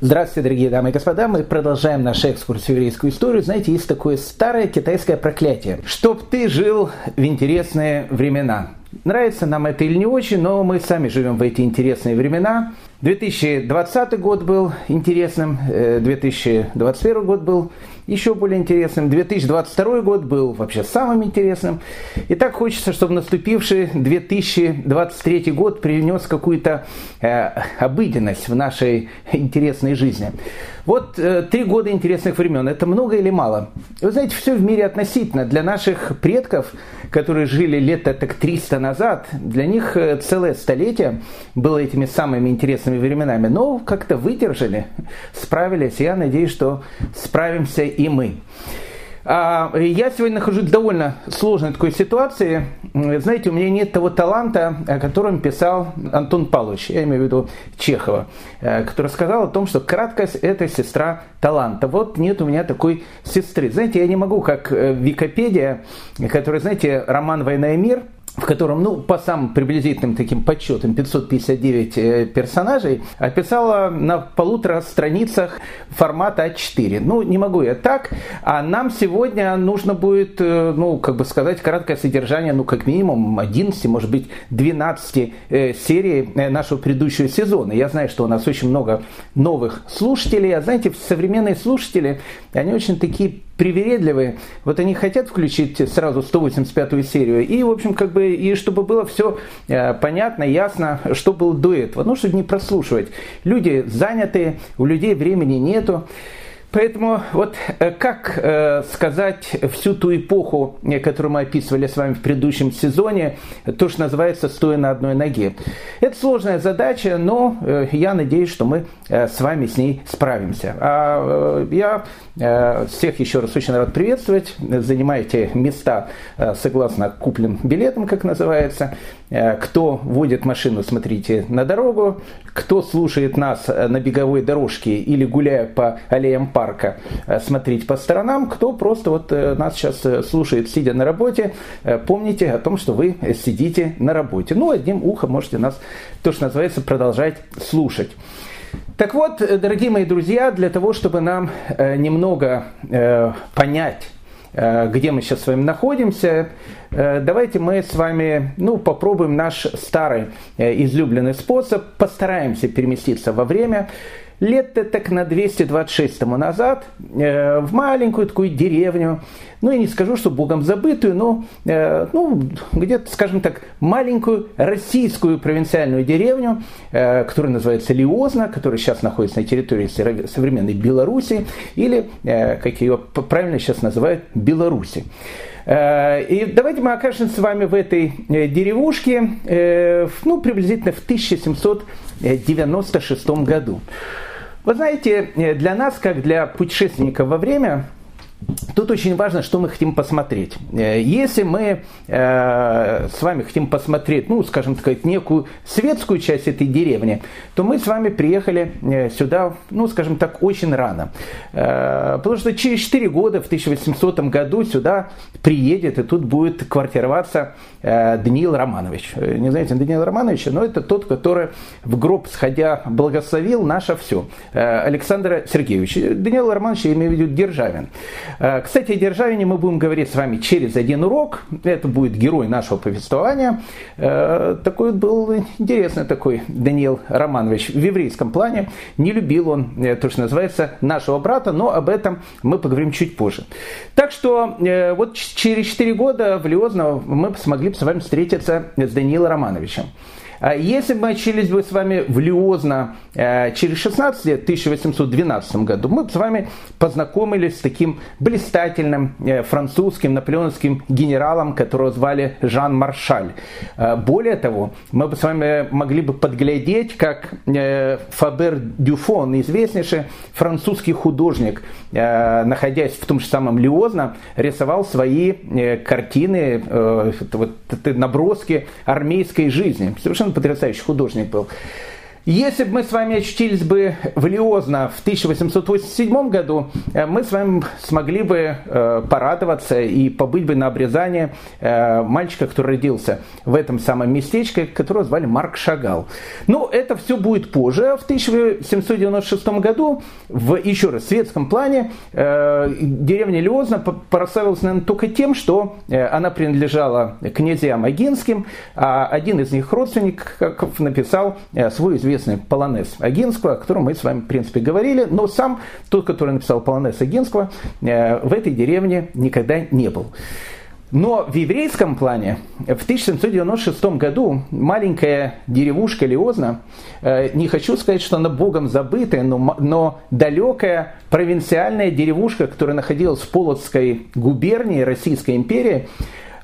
Здравствуйте, дорогие дамы и господа. Мы продолжаем наш экскурс в еврейскую историю. Знаете, есть такое старое китайское проклятие. Чтоб ты жил в интересные времена. Нравится нам это или не очень, но мы сами живем в эти интересные времена. 2020 год был интересным, 2021 э, год был еще более интересным. 2022 год был вообще самым интересным. И так хочется, чтобы наступивший 2023 год принес какую-то э, обыденность в нашей интересной жизни. Вот э, три года интересных времен. Это много или мало? Вы знаете, все в мире относительно. Для наших предков, которые жили лет так 300 назад, для них э, целое столетие было этими самыми интересными временами. Но как-то выдержали, справились. Я надеюсь, что справимся и мы. А, я сегодня нахожусь в довольно сложной такой ситуации. Знаете, у меня нет того таланта, о котором писал Антон Павлович, я имею в виду Чехова, э, который сказал о том, что краткость – это сестра таланта. Вот нет у меня такой сестры. Знаете, я не могу, как э, Википедия, которая, знаете, роман «Война и мир», в котором, ну, по самым приблизительным таким подсчетам, 559 э, персонажей, описала на полутора страницах формата А4. Ну, не могу я так, а нам сегодня нужно будет, э, ну, как бы сказать, краткое содержание, ну, как минимум 11, может быть, 12 э, серий нашего предыдущего сезона. Я знаю, что у нас очень много новых слушателей, а знаете, современные слушатели, они очень такие привередливые, вот они хотят включить сразу 185-ю серию, и, в общем, как бы, и чтобы было все э, понятно, ясно, что было до этого, ну, чтобы не прослушивать. Люди заняты, у людей времени нету, Поэтому вот э, как э, сказать всю ту эпоху, э, которую мы описывали с вами в предыдущем сезоне, то, что называется «стоя на одной ноге». Это сложная задача, но я надеюсь, что мы с вами с ней справимся. А я всех еще раз очень рад приветствовать. Занимайте места согласно купленным билетам, как называется. Кто водит машину, смотрите на дорогу. Кто слушает нас на беговой дорожке или гуляя по аллеям парка, э, смотреть по сторонам. Кто просто вот э, нас сейчас э, слушает, сидя на работе, помните о том, что вы сидите на работе. Ну, одним ухом можете нас, то, что называется, продолжать слушать. Так вот, дорогие мои друзья, для того, чтобы нам немного понять, где мы сейчас с вами находимся, давайте мы с вами ну, попробуем наш старый излюбленный способ, постараемся переместиться во время лет так на 226 тому назад э, в маленькую такую деревню, ну я не скажу, что богом забытую, но э, ну, где-то, скажем так, маленькую российскую провинциальную деревню, э, которая называется Лиозна, которая сейчас находится на территории современной Беларуси, или, как ее правильно сейчас называют, Беларуси. И давайте мы окажемся с вами в этой деревушке ну, приблизительно в 1796 году. Вы знаете, э, для нас, как для путешественников во время, Тут очень важно, что мы хотим посмотреть. Э, если мы э, с вами хотим посмотреть, ну, скажем так, некую светскую часть этой деревни, то мы с вами приехали э, сюда, ну, скажем так, очень рано. Э, потому что через 4 года, в 1800 году, сюда приедет, и тут будет квартироваться э, Даниил Романович. Э, не знаете Даниила Романовича, но это тот, который в гроб сходя благословил наше все. Александра Сергеевича. Даниил Романович, я имею в виду Державин. Э, кстати, о Державине мы будем говорить с вами через один урок. Это будет герой нашего повествования. Э, такой был интересный такой Даниил Романович в еврейском плане. Не любил он э, то, что называется нашего брата, но об этом мы поговорим чуть позже. Так что вот через 4 года в Лиозно мы смогли с вами встретиться с Даниилом Романовичем. А если мы учились бы с вами в Лиозно э, через 16 лет, в 1812 году, мы бы с вами познакомились с таким блистательным э, французским наполеоновским генералом, которого звали Жан Маршаль. Э, более того, мы бы с вами могли бы подглядеть, как Фабер Дюфон, известнейший французский художник, находясь в том же самом Лиозно, рисовал свои картины, вот, наброски армейской жизни. Совершенно потрясающий художник был. Если бы мы с вами очутились бы в Лиозно в 1887 году, э, мы с вами смогли бы э, порадоваться и побыть бы на обрезании э, мальчика, который родился в этом самом местечке, которого звали Марк Шагал. Но это все будет позже. В 1796 году, в еще раз светском плане, деревня Лиозна прославилась, наверное, только тем, что она принадлежала князьям Агинским, а один из них родственников написал свой известный известный полонез Агинского, о котором мы с вами, в принципе, говорили, но сам тот, который написал полонез Агинского, э, в этой деревне никогда не был. Но в еврейском плане в 1796 году маленькая деревушка Лиозна, э, не хочу сказать, что она богом забытая, но, но далекая провинциальная деревушка, которая находилась в Полоцкой губернии Российской империи,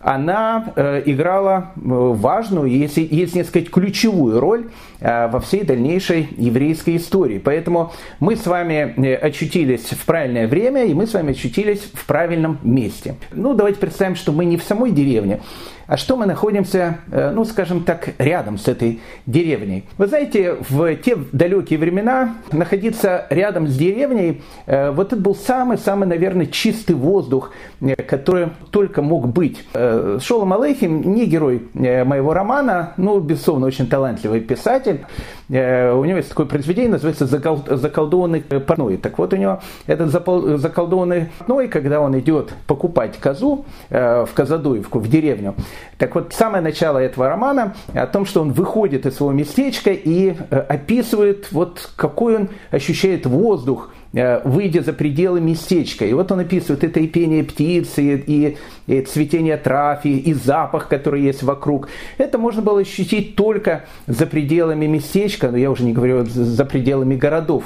она э, играла э, важную, если, если не сказать ключевую роль э, во всей дальнейшей еврейской истории. Поэтому мы с вами очутились в правильное время, и мы с вами очутились в правильном месте. Ну, давайте представим, что мы не в самой деревне, а что мы находимся, ну, скажем так, рядом с этой деревней. Вы знаете, в те далекие времена находиться рядом с деревней, вот это был самый-самый, наверное, чистый воздух, который только мог быть. Шолом Алейхим не герой моего романа, ну, безусловно, очень талантливый писатель. У него есть такое произведение, называется «Заколдованный парной». Так вот, у него этот заколдованный парной, когда он идет покупать козу в Казадуевку, в деревню, так вот, самое начало этого романа о том, что он выходит из своего местечка и э, описывает, вот какой он ощущает воздух, э, выйдя за пределы местечка. И вот он описывает это и пение птиц, и, и, и цветение трав, и, и запах, который есть вокруг. Это можно было ощутить только за пределами местечка, но я уже не говорю за пределами городов.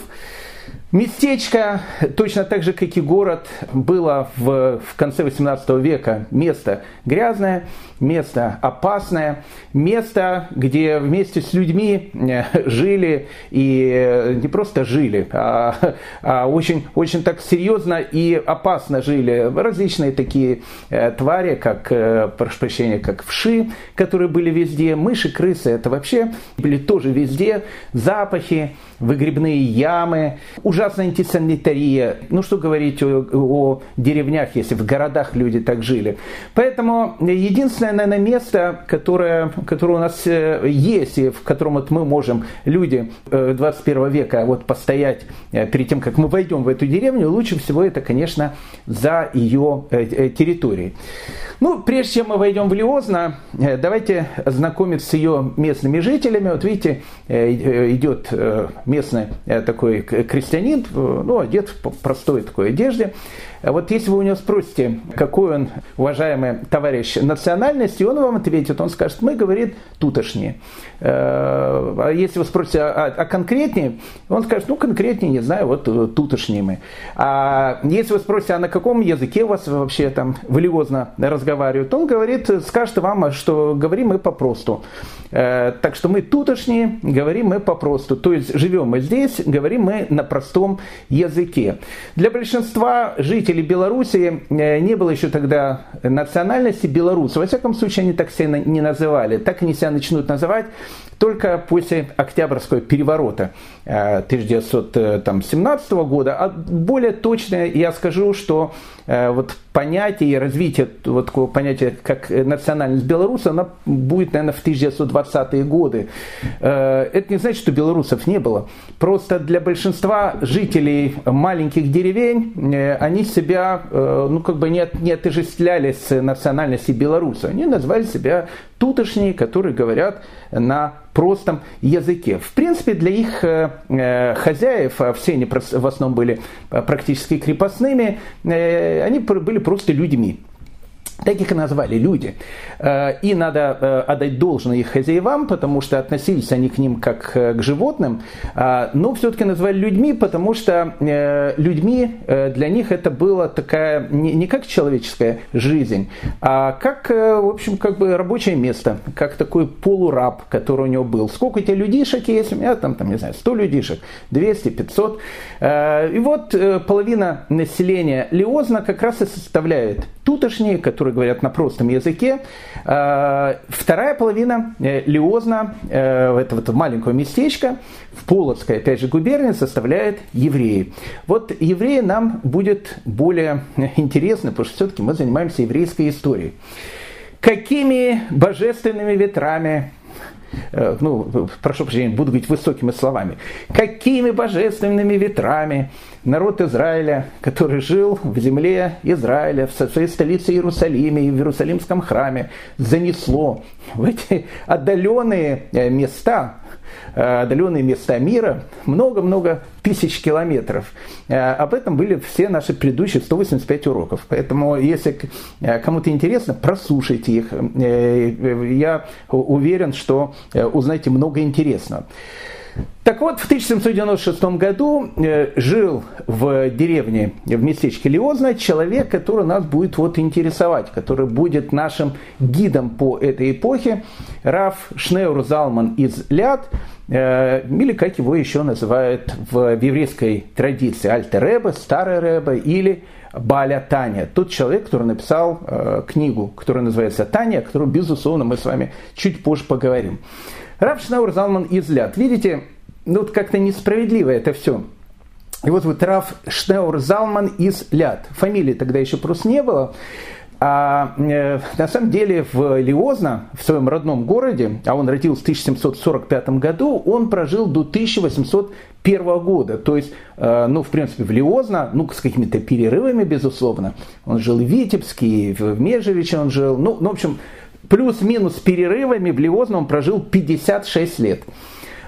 Местечко, точно так же, как и город, было в, в конце 18 века. Место грязное, место опасное, место, где вместе с людьми э, жили и э, не просто жили, а, а очень, очень так серьезно и опасно жили различные такие э, твари, как, прошу прощения, как вши, которые были везде, мыши, крысы, это вообще были тоже везде, запахи, выгребные ямы, ужасная антисанитария. Ну что говорить о, о деревнях, если в городах люди так жили. Поэтому единственное, наверное, место, которое, которое у нас э, есть, и в котором вот мы можем, люди 21 э, века, вот постоять э, перед тем, как мы войдем в эту деревню, лучше всего это, конечно, за ее территорией. Ну, прежде чем мы войдем в Лиозна, давайте знакомиться с ее местными жителями. Вот видите, идет местный такой крестьянин, ну, одет в простой такой одежде. А вот если вы у него спросите, какой он, уважаемый товарищ, национальности, он вам ответит, он скажет, мы, говорит, тутошние. Э, а если вы спросите, а, а конкретнее, он скажет, ну, конкретнее, не знаю, вот э, тутошние мы. А если вы спросите, а на каком языке у вас вообще там валиозно разговаривают, он говорит, скажет вам, что говорим мы попросту. Э, так что мы тутошние, говорим мы попросту. То есть живем мы здесь, говорим мы на простом языке. Для большинства жителей Беларуси э, не было еще тогда национальности белорусов. Во всяком случае, они так себя не называли. Так они себя начнут называть только после Октябрьского переворота 1917 э, года. А более точно я скажу, что вот понятие и развитие вот такого понятия, как национальность белоруса, она будет, наверное, в 1920-е годы. Э, это не значит, что белорусов не было. Просто для большинства жителей маленьких деревень э, они себя, э, ну, как бы не, не отождествляли с национальностью белоруса. Они назвали себя тутошние, которые говорят на простом языке. В принципе, для их хозяев, а все они в основном были практически крепостными, они были просто людьми. Так их и назвали люди. Э, и надо э, отдать должное их хозяевам, потому что относились они к ним как э, к животным, но все-таки назвали людьми, потому что людьми для них это была такая не как человеческая жизнь, а как, в общем, как бы рабочее место, как такой полураб, который у него был. Сколько у тебя людишек есть? У меня там, там не знаю, 100 людишек, 200, 500. И вот половина населения Лиозна как раз и составляет тутошние, которые которые говорят на простом языке. Вторая половина Лиозна, этого маленького местечка, в Полоцкой, опять же, губернии, составляет евреи. Вот евреи нам будет более интересны, потому что все-таки мы занимаемся еврейской историей. Какими божественными ветрами Э, ну, прошу прощения, буду говорить высокими словами, какими божественными ветрами народ Израиля, который жил в земле Израиля, в своей столице Иерусалиме и в Иерусалимском храме, занесло в эти отдаленные э, места, Э, отдаленные места мира, много-много тысяч километров. Э, об этом были все наши предыдущие 185 уроков. Поэтому, если э, кому-то интересно, прослушайте их. Я уверен, что узнаете много интересного. Так вот, в 1796 году э, жил в деревне, в местечке Лиозна, человек, который нас будет вот интересовать, который будет нашим гидом по этой эпохе, Раф Шнеур Залман из Ляд, э, или как его еще называют в еврейской традиции, Альтер Старый Рэбе или Баля Таня. Тот человек, который написал э, книгу, которая называется Таня, о которой, безусловно, мы с вами чуть позже поговорим. Рав Залман из Ляд. Видите, ну вот как-то несправедливо это все. И вот вот Раф Шнеур Залман из Ляд. Фамилии тогда еще просто не было. А э, на самом деле в Лиозно, в своем родном городе, а он родился в 1745 году, он прожил до 1801 года. То есть, э, ну, в принципе, в Лиозно, ну, с какими-то перерывами, безусловно. Он жил в Витебске, в Межевиче он жил. Ну, ну в общем, плюс-минус перерывами в Лиозно он прожил 56 лет.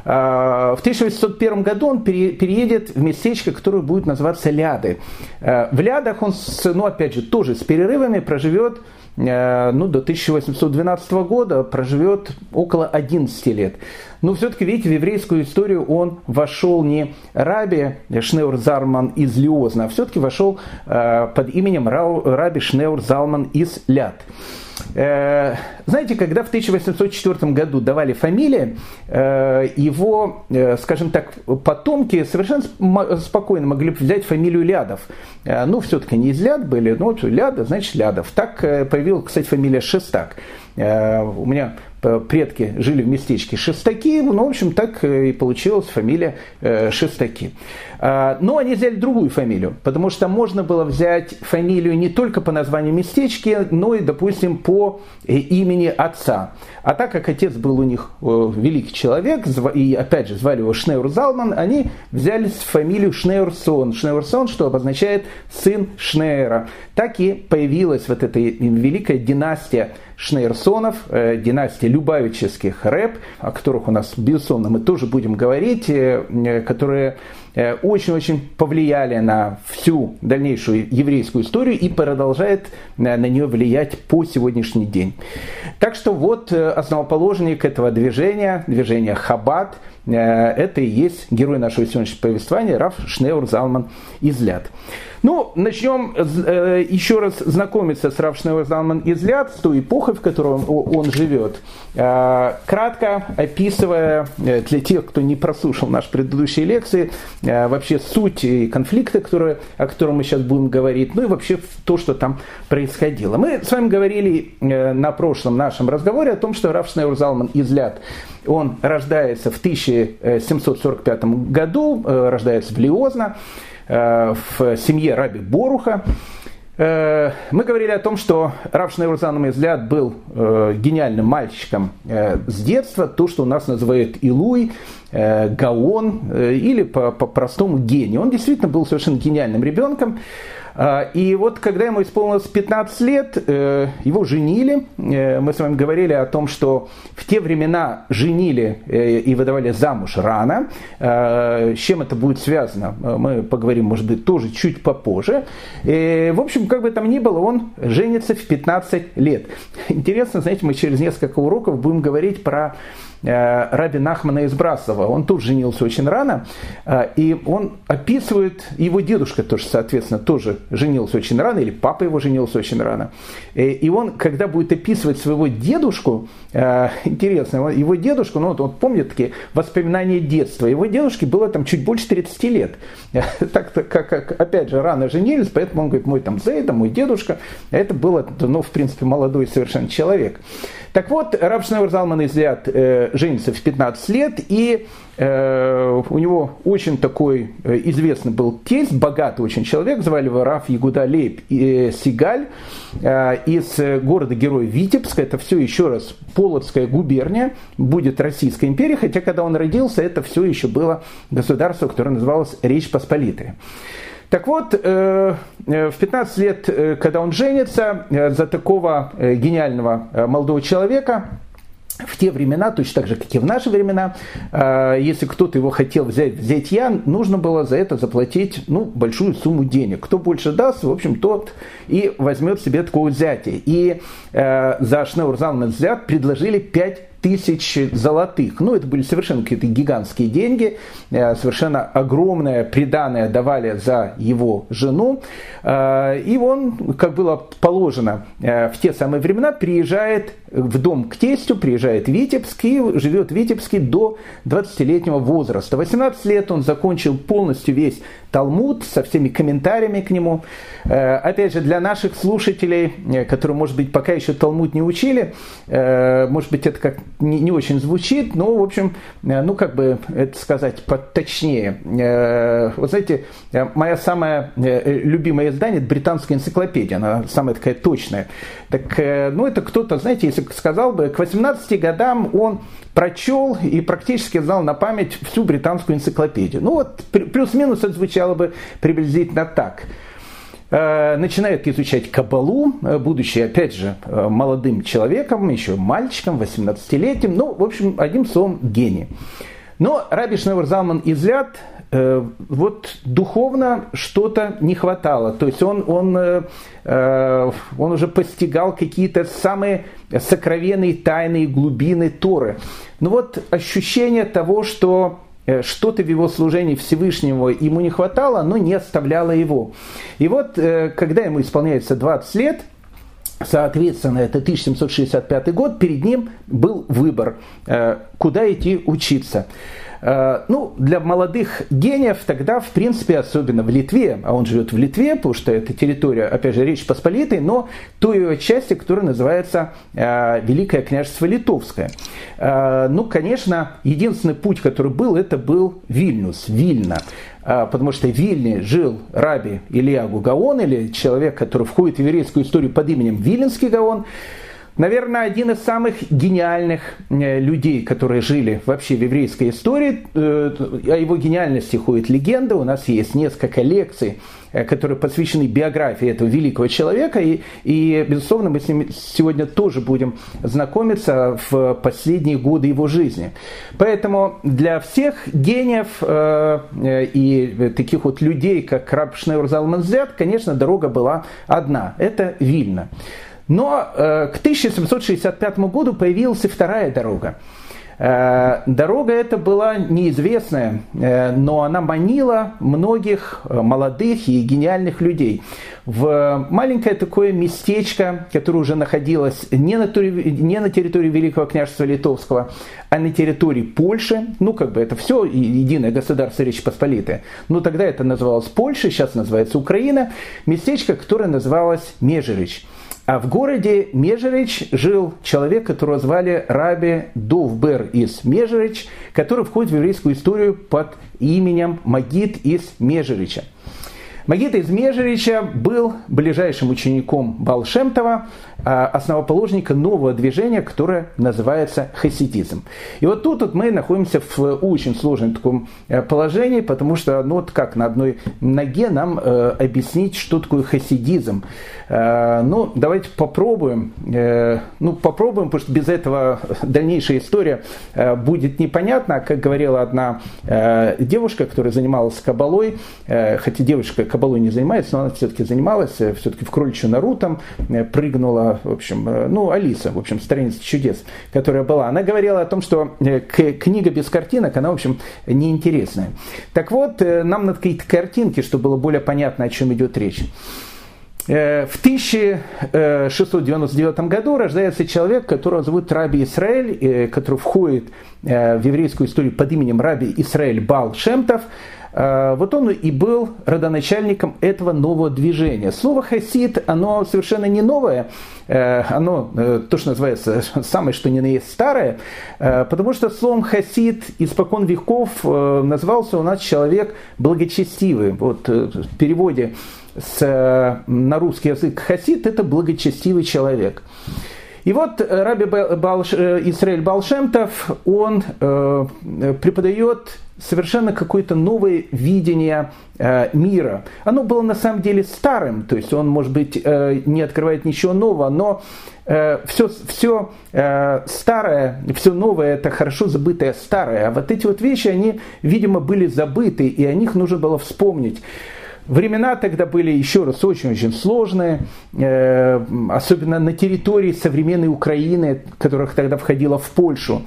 А, в 1801 году он переедет в местечко, которое будет называться Ляды. А, в Лядах он, ну опять же, тоже с перерывами проживет а, ну, до 1812 года проживет около 11 лет. Но все-таки, видите, в еврейскую историю он вошел не Раби Шнеур Зарман из Лиозна, а все-таки вошел под именем Раби Шнеур Залман из Ляд. Э, знаете, когда в 1804 году давали фамилии, э, его, э, скажем так, потомки совершенно спокойно могли взять фамилию Лядов. Ну, все-таки не из Ляд были, но Ляда, значит Лядов. Так появилась, кстати, фамилия Шестак. У меня предки жили в местечке Шестаки, ну, в общем, так и получилась фамилия Шестаки. А, но они взяли другую фамилию, потому что можно было взять фамилию не только по названию местечки, но и, допустим, по э, имени отца. А так как отец был у них э, великий человек, и опять же звали его Шнеур Залман, они взяли фамилию Шнеурсон. Шнеурсон, что обозначает сын Шнеера. Так и появилась вот эта великая династия Шнейрсонов, э, династия любавических рэп, о которых у нас, безусловно, мы тоже будем говорить, которые очень-очень повлияли на всю дальнейшую еврейскую историю и продолжает э, на нее влиять по сегодняшний день. Так что вот э, основоположник этого движения, движения Хаббат, это и есть герой нашего сегодняшнего повествования Раф Шнеур Залман Изляд. Ну, начнем э, еще раз знакомиться с Равшнева Залман Изляд, с той эпохой, в которой он, живет. Э, кратко описывая э, для тех, кто не прослушал наши предыдущие лекции, э, вообще суть и конфликты, которые, о котором мы сейчас будем говорить, ну и вообще то, что там происходило. Мы с вами говорили э, на прошлом нашем разговоре о том, что Равшнева Залман Изляд он рождается в 1745 году, э, рождается в Лиозно. Э, в семье Раби Боруха. Э, мы говорили о том, что Рав Шнеурзан Мезляд был гениальным мальчиком с детства, то, что у нас называют Илуй, Гаон или по-простому гений. Он действительно был совершенно гениальным ребенком. А, и вот когда ему исполнилось 15 лет, э, его женили. Э, мы с вами говорили о том, что в те времена женили э, и выдавали замуж рано. С чем это будет связано, мы поговорим, может быть, тоже чуть попозже. И, в общем, как бы там ни было, он женится в 15 лет. Интересно, знаете, мы через несколько уроков будем говорить про Раби Нахмана из Брасова. Он тут женился очень рано, и он описывает, его дедушка тоже, соответственно, тоже женился очень рано, или папа его женился очень рано. И он, когда будет описывать своего дедушку, интересно, его дедушку, ну вот он помнит такие воспоминания детства, его дедушке было там чуть больше 30 лет. Так как, как, опять же, рано женились, поэтому он говорит, мой там Зейда, мой дедушка, это было, ну, в принципе, молодой совершенно человек. Так вот, Раб Шневер Залман Излят э, женится в 15 лет, и э, у него очень такой э, известный был тесть, богатый очень человек, звали его Раф Ягуда Лейб э, Сигаль э, из города-героя Витебска, это все еще раз Полоцкая губерния, будет Российская империя, хотя когда он родился, это все еще было государство, которое называлось Речь Посполитая. Так вот, э, э, в 15 лет, э, когда он женится, за такого гениального молодого человека, в те времена, точно так же, как и в наши времена, если кто-то его хотел взять взять я, нужно было за это заплатить ну, большую сумму денег. Кто больше даст, в общем, тот и возьмет себе такое взятие. И за Шнеурзалмен взят предложили 5 тысяч золотых. Ну, это были совершенно какие-то гигантские деньги, э, совершенно огромное приданное давали за его жену. Э, и он, как было положено э, в те самые времена, приезжает в дом к тестю, приезжает в Витебск и живет в Витебске до 20-летнего возраста. 18 лет он закончил полностью весь Талмуд со всеми комментариями к нему. Опять же, для наших слушателей, которые, может быть, пока еще Талмуд не учили, может быть, это как не, очень звучит, но, в общем, э, ну, как бы это сказать поточнее. Э, вот знаете, э, моя самая любимое издание – это британская энциклопедия, она самая такая точная. Так, ну, это кто-то, знаете, если сказал бы, к 18 годам он прочел и практически знал на память всю британскую энциклопедию. Ну, вот плюс-минус это звучало бы приблизительно так – Э, начинает изучать Кабалу, э, будучи, опять же, э, молодым человеком, еще мальчиком, 18-летним, ну, в общем, одним словом, гений. Но Раби Шневер Залман Излят вот духовно что-то не хватало. То есть он, он, он уже постигал какие-то самые сокровенные тайные глубины Торы. Но вот ощущение того, что Э, что-то в его служении Всевышнего ему не хватало, но не оставляло его. И вот, э, когда ему исполняется 20 лет, Соответственно, это 1765 год, перед ним был выбор, э, куда идти учиться. Э, ну, для молодых гениев тогда, в принципе, особенно в Литве, а он живет в Литве, потому что это территория, опять же, Речь Посполитой, но той ее части, которая называется э, Великое княжество Литовское. Э, ну, конечно, единственный путь, который был, это был Вильнюс, Вильна потому что в Вильне жил раби Илья Гугаон, или человек, который входит в еврейскую историю под именем Виленский Гаон. Наверное, один из самых гениальных э, людей, которые жили вообще в еврейской истории. Э, о его гениальности ходит легенда. У нас есть несколько лекций, э, которые посвящены биографии этого великого человека. И, и безусловно, мы с ним сегодня тоже будем знакомиться в последние годы его жизни. Поэтому для всех гениев и таких вот людей, как Раб Шнeur Залманзят, конечно, дорога была одна. Это Вильна. Но э, к 1765 году появилась и вторая дорога. Э, дорога эта была неизвестная, э, но она манила многих э, молодых и гениальных людей в маленькое такое местечко, которое уже находилось не на, не на территории Великого княжества Литовского, а на территории Польши. Ну, как бы это все единое государство Речи Посполитая. Но тогда это называлось Польша, сейчас называется Украина. Местечко, которое называлось Межерич. А в городе Межерич жил человек, которого звали Раби Довбер из Межерич, который входит в еврейскую историю под именем Магид из Межерича. Магита из Межерича был ближайшим учеником Балшемтова, основоположника нового движения, которое называется хасидизм. И вот тут вот мы находимся в очень сложном таком э, положении, потому что, ну вот как на одной ноге нам э, объяснить, что такое хасидизм. Э, ну, давайте попробуем. Э, ну, попробуем, потому что без этого дальнейшая история э, будет непонятна. Как говорила одна э, девушка, которая занималась кабалой, э, хотя девушка кабалой не занимается, но она все-таки занималась, все-таки в кроличью нору там прыгнула, в общем, ну, Алиса, в общем, страница чудес, которая была. Она говорила о том, что книга без картинок, она, в общем, неинтересная. Так вот, нам надо какие-то картинки, чтобы было более понятно, о чем идет речь. В 1699 году рождается человек, которого зовут Раби Исраэль, который входит в еврейскую историю под именем Раби Исраэль Бал Шемтов. Вот он и был родоначальником этого нового движения. Слово «хасид», оно совершенно не новое, оно, то, что называется, самое что ни на есть старое, потому что словом «хасид» испокон веков назывался у нас человек благочестивый. Вот в переводе с, на русский язык хасид – это благочестивый человек. И вот Раби Балш, Исраиль Балшемтов, он э, преподает совершенно какое-то новое видение э, мира. Оно было на самом деле старым, то есть он, может быть, э, не открывает ничего нового, но э, все, все э, старое, все новое – это хорошо забытое старое. А вот эти вот вещи, они, видимо, были забыты, и о них нужно было вспомнить. Времена тогда были, еще раз, очень-очень сложные, э, особенно на территории современной Украины, которая тогда входила в Польшу.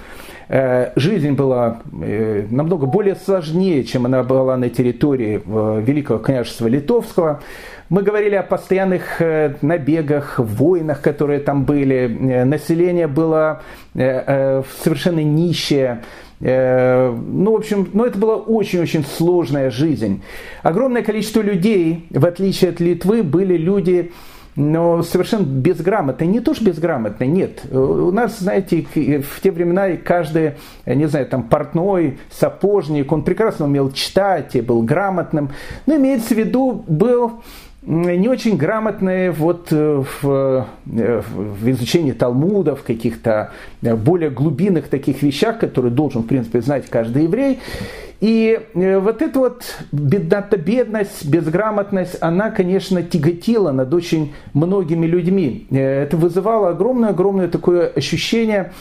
Э, жизнь была э, намного более сложнее, чем она была на территории Великого княжества Литовского. Мы говорили о постоянных набегах, войнах, которые там были. Население было совершенно нищее. Э, ну, в общем, ну, это была очень-очень сложная жизнь. Огромное количество людей, в отличие от Литвы, были люди, но совершенно безграмотные. Не то, что безграмотные, нет. У нас, знаете, в те времена каждый, не знаю, там, портной, сапожник, он прекрасно умел читать и был грамотным. Но имеется в виду, был не очень грамотные вот э, в, э, в изучении Талмудов, каких-то э, более глубинных таких вещах, которые должен, в принципе, знать каждый еврей. И вот эта вот беднота, бедность, безграмотность, она, конечно, тяготила над очень многими людьми. Это вызывало огромное-огромное такое ощущение,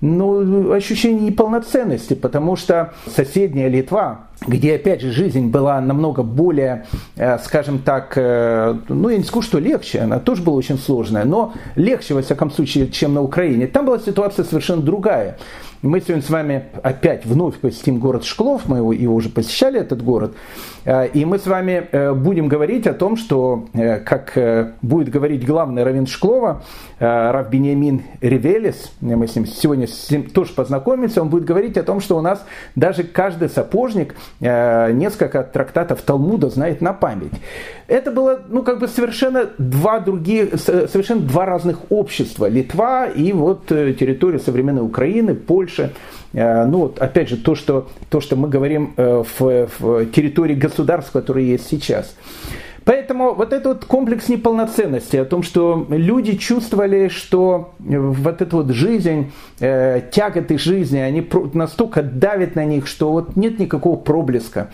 ну, ощущение неполноценности, потому что соседняя Литва, где, опять же, жизнь была намного более, э, скажем так, э, ну, я не скажу, что легче, она тоже была очень сложная, но легче, во всяком случае, чем на Украине. Там была ситуация совершенно другая. Мы сегодня с вами опять вновь посетим город Шклов, мы его, его уже посещали, этот город, э, и мы с вами будем говорить о том, что, как будет говорить главный раввин Шклова, Рав Бениамин Ревелис, мы с ним сегодня с ним тоже познакомимся, он будет говорить о том, что у нас даже каждый сапожник Э, несколько трактатов Талмуда знает на память. Это было, ну, как бы совершенно два другие, совершенно два разных общества. Литва и вот э, территория современной Украины, Польши. Э, ну, вот, опять же, то, что, то, что мы говорим в, в территории государств, которые есть сейчас. Поэтому вот этот комплекс неполноценности, о том, что люди чувствовали, что вот эта вот жизнь, э, тяготы жизни, они настолько давят на них, что вот нет никакого проблеска.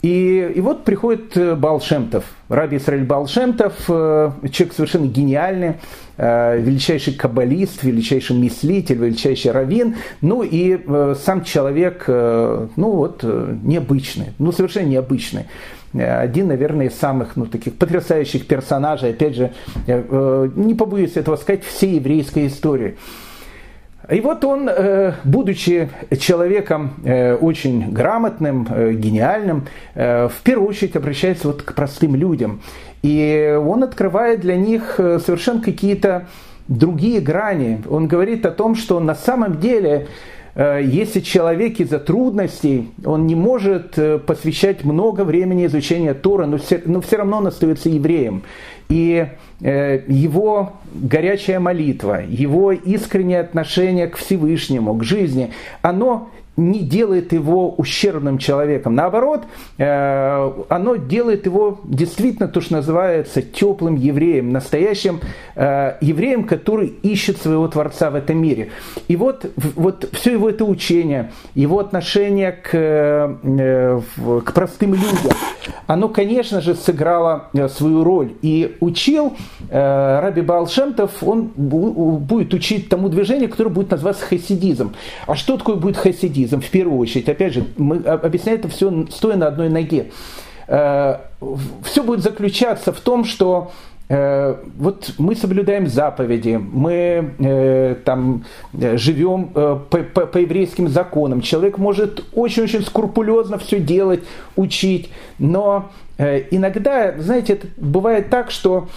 И, и вот приходит э, Балшемтов, Раби Исраиль Балшемтов, э, человек совершенно гениальный, э, величайший каббалист, величайший мыслитель, величайший раввин, ну и сам человек, ну вот, необычный, ну совершенно необычный. Один, наверное, из самых ну, таких потрясающих персонажей, опять же, не побоюсь этого сказать, всей еврейской истории. И вот он, э, будучи человеком э, очень грамотным, э, гениальным, в первую очередь обращается вот к простым людям. И он открывает для них совершенно какие-то другие грани. Он говорит о том, что на самом деле если человек из-за трудностей, он не может посвящать много времени изучению Тора, но все, но все равно он остается евреем. И Э, его горячая молитва, его искреннее отношение к Всевышнему, к жизни, оно не делает его ущербным человеком. Наоборот, э, оно делает его действительно то, что называется теплым евреем, настоящим э, евреем, который ищет своего Творца в этом мире. И вот, вот все его это учение, его отношение к, э, к простым людям, оно, конечно же, сыграло свою роль. И учил Раби Балшемтов, он будет учить тому движению, которое будет называться хасидизм. А что такое будет хасидизм? В первую очередь. Опять же, мы объясняем это все стоя на одной ноге. Э, все будет заключаться в том, что Э, вот мы соблюдаем заповеди, мы э, там живем по, по, по еврейским законам. Человек может очень-очень скрупулезно все делать, учить, но иногда, знаете, это бывает так, что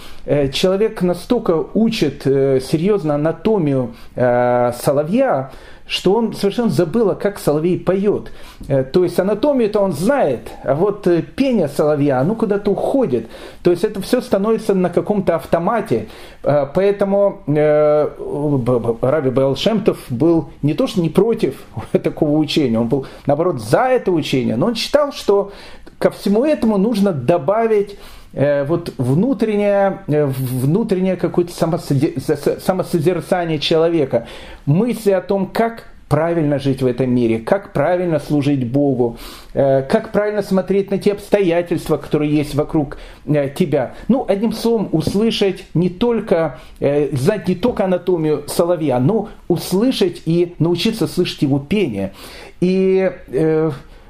человек настолько учит серьезно анатомию соловья, что он совершенно забыл, как соловей поет. Э, то есть анатомию-то он знает, а вот э, пение соловья, оно куда-то уходит. То есть это все становится на каком-то автомате. Э, поэтому Раби Балшемтов был не то что не против такого учения, он был наоборот за это учение, но он считал, что ко всему этому нужно добавить вот внутреннее, э, внутреннее какое-то самосозерцание человека, мысли о том, как правильно жить в этом мире, как правильно служить Богу, э, как правильно смотреть на те обстоятельства, которые есть вокруг тебя. Ну, одним словом, услышать не только, знать не только анатомию соловья, но услышать и научиться слышать его пение. И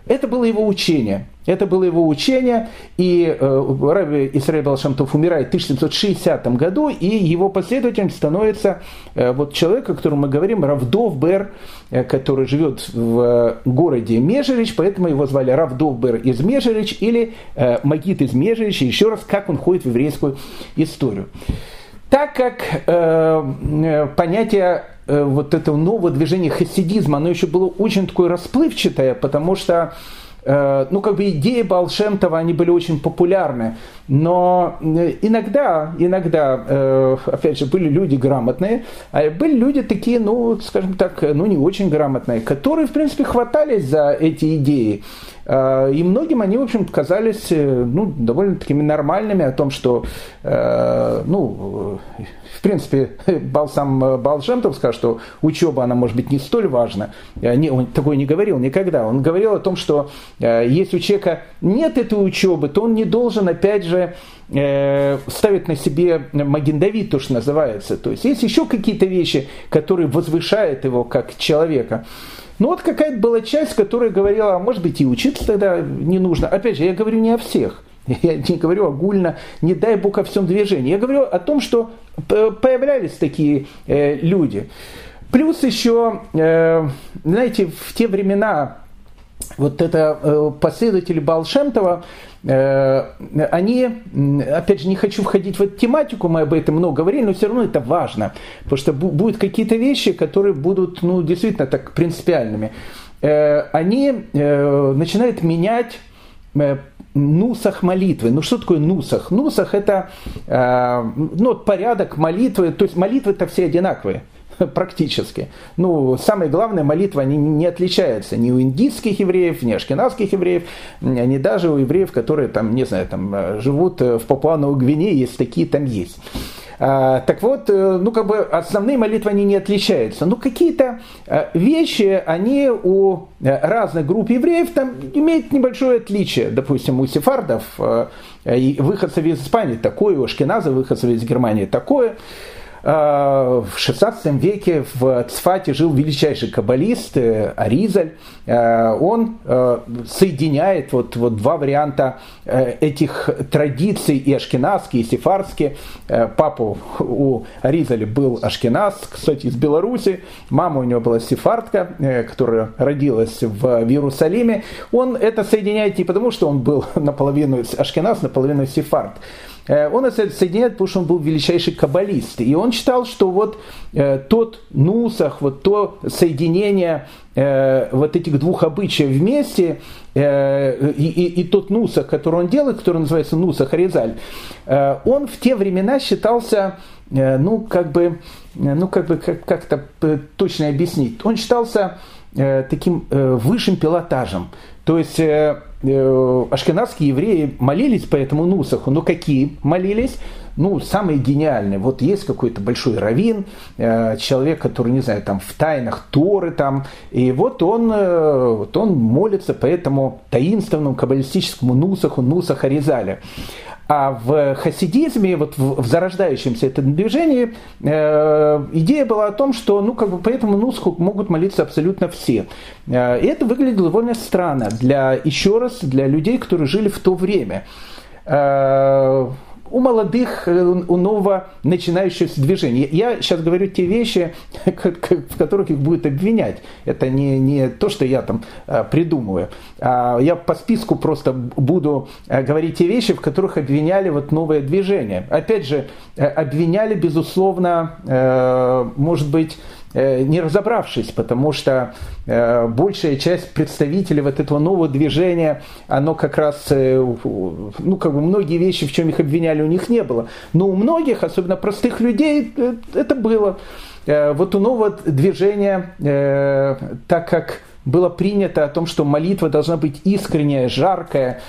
это было его учение. Это было его учение, и э, Раби Исраиль Балшамтов умирает в 1760 году, и его последователем становится э, вот человек, о котором мы говорим, Равдов Бер, э, который живет в городе Межерич, поэтому его звали Равдов Бер из Межерич или э, Магит из Межерич, еще раз, как он ходит в еврейскую историю. Так как э, э понятие э, вот этого нового движения хасидизма, оно еще было очень такое расплывчатое, потому что Э, ну, как бы идеи Балшемтова, они были очень популярны, но э, иногда, иногда, э, опять же, были люди грамотные, а были люди такие, ну, скажем так, ну, не очень грамотные, которые, в принципе, хватались за эти идеи. И многим они, в общем, казались ну, довольно такими нормальными о том, что ну, принципе, Бал, сам э, Балжемтов сказал, что учеба, она может быть не столь важна. Э, не, он такое не говорил никогда. Он говорил о том, что э, если у человека нет этой учебы, то он не должен, опять же, ставить на себе Магендавид, то, что называется. То есть есть еще какие-то вещи, которые возвышают его как человека. Ну вот какая-то была часть, которая говорила, а может быть и учиться тогда не нужно. Опять же, я говорю не о всех. Я не говорю огульно, не дай Бог о всем движении. Я говорю о том, что появлялись такие э, люди. Плюс еще, э, знаете, в те времена вот это э, последователи Балшемтова, они, опять же, не хочу входить в эту тематику, мы об этом много говорили, но все равно это важно, потому что будут какие-то вещи, которые будут, ну, действительно так принципиальными. Э, они э, начинают менять э, нусах молитвы. Ну что такое нусах? Нусах это э, ну, порядок молитвы, то есть молитвы-то все одинаковые практически. Ну, самое главное, молитва они не отличаются ни у индийских евреев, ни ашкенадских евреев, ни даже у евреев, которые там, не знаю, там э, живут в Папуановой Гвинее, если такие там есть. А, так вот, э, ну как бы основные молитвы они не отличаются. Но какие-то э, вещи, они у э, разных групп евреев там имеют небольшое отличие. Допустим, у сефардов, выходцев из Испании такое, у ашкеназа, выходцев из Германии такое. Э, в XVI веке в Цфате жил величайший каббалист э, Аризаль. Э, он соединяет вот, вот два варианта этих традиций, и ашкенадские, и сефарские. Папа у Аризаля был ашкеназ, кстати, из Беларуси. Мама у него была сефардка, которая родилась в Иерусалиме. Он это соединяет не потому, что он был наполовину ашкеназ, наполовину сефард. Э, он это соединяет, потому что он был величайший каббалист. И он считал, что вот э, тот нусах, вот то соединение э, вот этих двух обычаев вместе, э, и, и, и тот нусах, который он делает, который называется нусах Аризаль, э, он в те времена считался, ну, как бы, ну, как бы, как, как-то точно объяснить, он считался таким высшим пилотажем. То есть ашкенадские евреи молились по этому Нусаху, но какие молились? Ну, самые гениальные. Вот есть какой-то большой раввин, э, человек, который, не знаю, там в тайнах Торы там, и вот он, э, вот он молится по этому таинственному каббалистическому Нусаху, Нусах Аризаля. А в хасидизме, вот в, в зарождающемся этом движении, э, идея была о том, что ну, как бы по этому нусху могут молиться абсолютно все. Э, и это выглядело довольно странно для, еще раз, для людей, которые жили в то время. У молодых, э, у нового начинающегося движения. Я сейчас говорю те вещи, в которых их будет обвинять. Это не, не то, что я там э, придумываю. А я по списку просто буду э, говорить те вещи, в которых обвиняли вот новое движение. Опять же, обвиняли, безусловно, может быть, не разобравшись, потому что э, большая часть представителей вот этого нового движения, оно как раз, э, ну, как бы многие вещи, в чем их обвиняли, у них не было. Но у многих, особенно простых людей, это было. Вот у нового движения, так как было принято о том, что молитва должна быть искренняя, жаркая,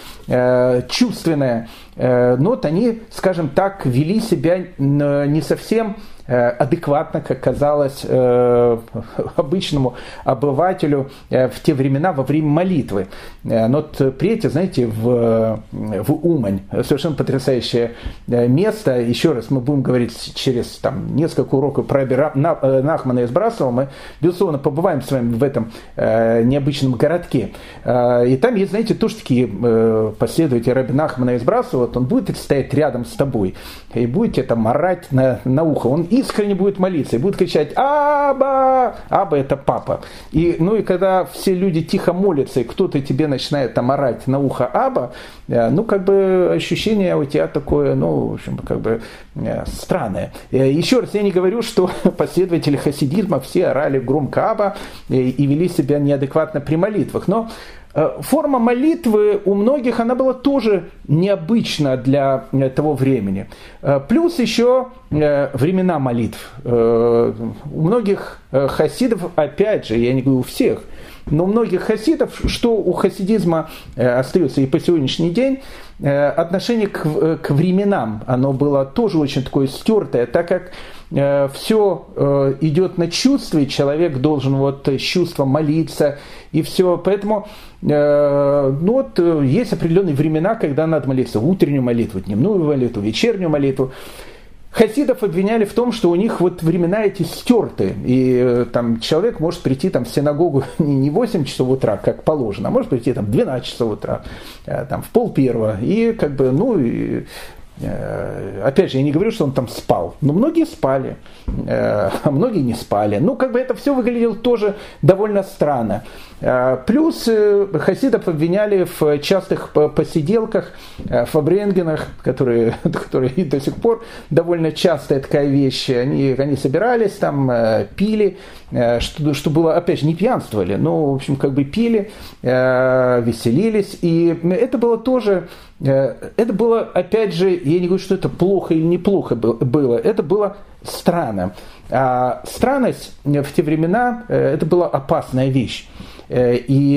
чувственная. Но вот они, скажем так, вели себя не совсем Э, адекватно, как казалось э, обычному обывателю э, в те времена во время молитвы. Но вот приедете, знаете, в, в Умань, совершенно потрясающее место. Еще раз мы будем говорить через там, несколько уроков про Нахмана из Брасова. Мы, безусловно, побываем с вами в этом необычном городке. И там есть, знаете, тоже такие последователи Раби Нахмана из Брасова. Вот он будет стоять рядом с тобой и будете там орать на, на ухо. Он искренне будет молиться и будет кричать «Аба!» Аба – это папа. И, ну и когда все люди тихо молятся, и кто-то тебе начинает там орать на ухо «Аба», э, ну как бы ощущение у тебя такое, ну, в общем, как бы э, странное. Э, Еще раз, я не говорю, что последователи хасидизма все орали громко «Аба» и вели себя неадекватно при молитвах. Но форма молитвы у многих, она была тоже необычна для э, того времени. Э, плюс еще времена молитв. У многих хасидов, опять же, я не говорю у всех, но у многих хасидов, что у хасидизма остается и по сегодняшний день, отношение к, к временам, оно было тоже очень такое стертое, так как Э, все э, идет на чувстве, человек должен вот чувством молиться и все. Поэтому э, ну вот, есть определенные времена, когда надо молиться. Утреннюю молитву, дневную молитву, вечернюю молитву. Хасидов обвиняли в том, что у них вот времена эти стерты, и там человек может прийти там в синагогу не 8 часов утра, как положено, а может прийти там в 12 часов утра, там в пол первого, и как бы, ну, и Э, опять же, я не говорю, что он там спал, но многие спали, э, многие не спали. Ну, как бы это все выглядело тоже довольно странно. Э, плюс хасидов обвиняли в частых посиделках, в Абренгенах, которые, которые до сих пор довольно частая такая вещь. Они, они собирались там, пили, что, что было, опять же, не пьянствовали, но, в общем, как бы пили, веселились. И это было тоже Э, это было, опять же, я не говорю, что это плохо или неплохо было, это было странно. А странность в те времена, э, это была опасная вещь. Э, и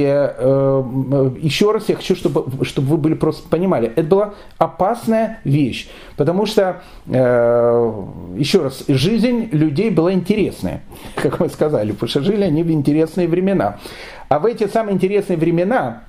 еще раз я хочу, чтобы, чтобы вы были просто понимали, это была опасная вещь, потому что, еще раз, жизнь людей была интересная, как мы сказали, потому что жили они в интересные времена. А в эти самые интересные времена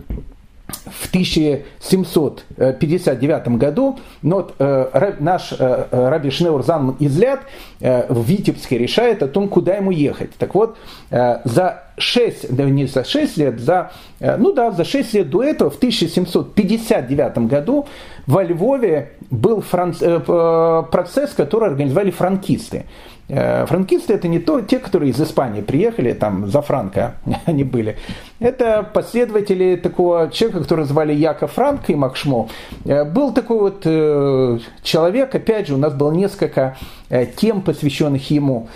в 1759 году но э, наш э, Раби Шнеур Залман Излят э, в Витебске решает о том, куда ему ехать. Так вот, э, за 6, да не за 6 лет, за, э, ну да, за 6 лет до этого, в 1759 году во Львове был франц, э, процесс, который организовали франкисты. Э, франкисты это не то, те, которые из Испании приехали, там за Франко они были. Это последователи такого человека, которого звали Яков Франк и Макшмо. Э, был такой вот э, человек, опять же, у нас было несколько тем, посвященных ему.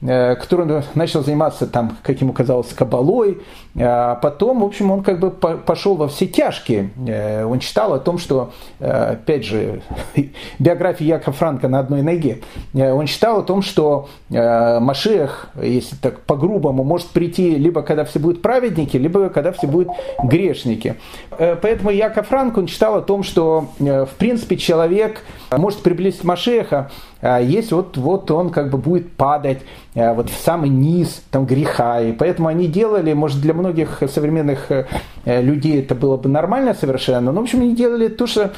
Э, который начал заниматься там, как ему казалось, кабалой, а потом, в общем, он как бы пошел во все тяжкие. Э, он читал о том, что, э, опять же, биография Якова Франка на одной ноге. Он читал о том, что Машех, если так по-грубому, может прийти либо когда все будут праведники, либо когда все будут грешники. Поэтому Яков Франк, он читал о том, что, в принципе, человек может приблизить Машеха, есть вот, вот он как бы будет падать а, вот в самый низ там, греха. И поэтому они делали, может, для многих современных э, людей это было бы нормально совершенно. Но, в общем, они делали то, что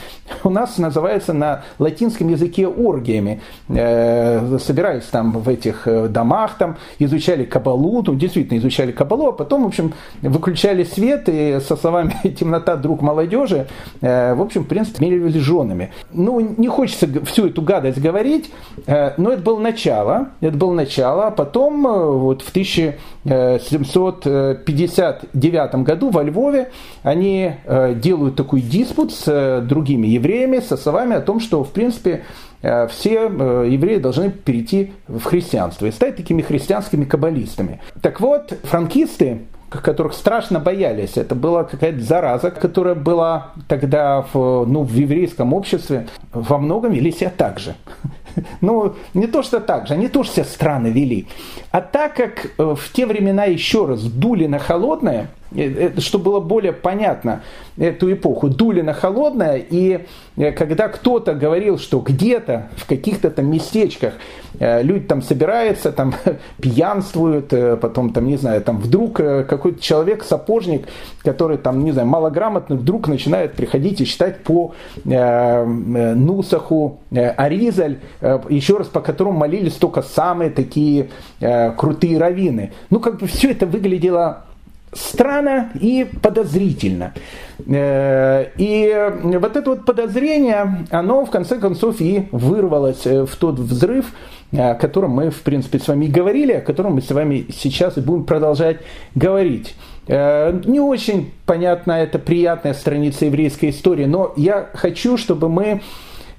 у нас называется на латинском языке оргиями. Собирались там в этих домах, там, изучали кабалу, ну, действительно изучали кабалу, а потом, в общем, выключали свет и со словами «темнота друг молодежи», в общем, в принципе, мерили женами. Ну, не хочется всю эту гадость говорить, но это было начало, это было начало, а потом вот в 1759 году во Львове они делают такой диспут с другими евреями, со словами о том, что, в принципе, все евреи должны перейти в христианство и стать такими христианскими каббалистами. Так вот, франкисты, которых страшно боялись. Это была какая-то зараза, которая была тогда в, ну, в еврейском обществе во многом вели себя так же. Ну, не то, что так же, они тоже себя странно вели. А так как э, в те времена еще раз дули на холодное, чтобы было более понятно эту эпоху, дули на холодное, и э, когда кто-то говорил, что где-то в каких-то там местечках э, люди там собираются, там пьянствуют, потом там, не знаю, там вдруг какой-то человек, сапожник, который там, не знаю, малограмотный, вдруг начинает приходить и читать по э, Нусаху э, Аризаль, э, еще раз по которому молились только самые такие э, крутые раввины. Ну, как бы все это выглядело странно и подозрительно. Э, и вот это вот подозрение, оно в конце концов и вырвалось э, в тот взрыв, о котором мы, в принципе, с вами говорили, о котором мы с вами сейчас и будем продолжать говорить. Э, не очень понятна эта приятная страница еврейской истории, но я хочу, чтобы мы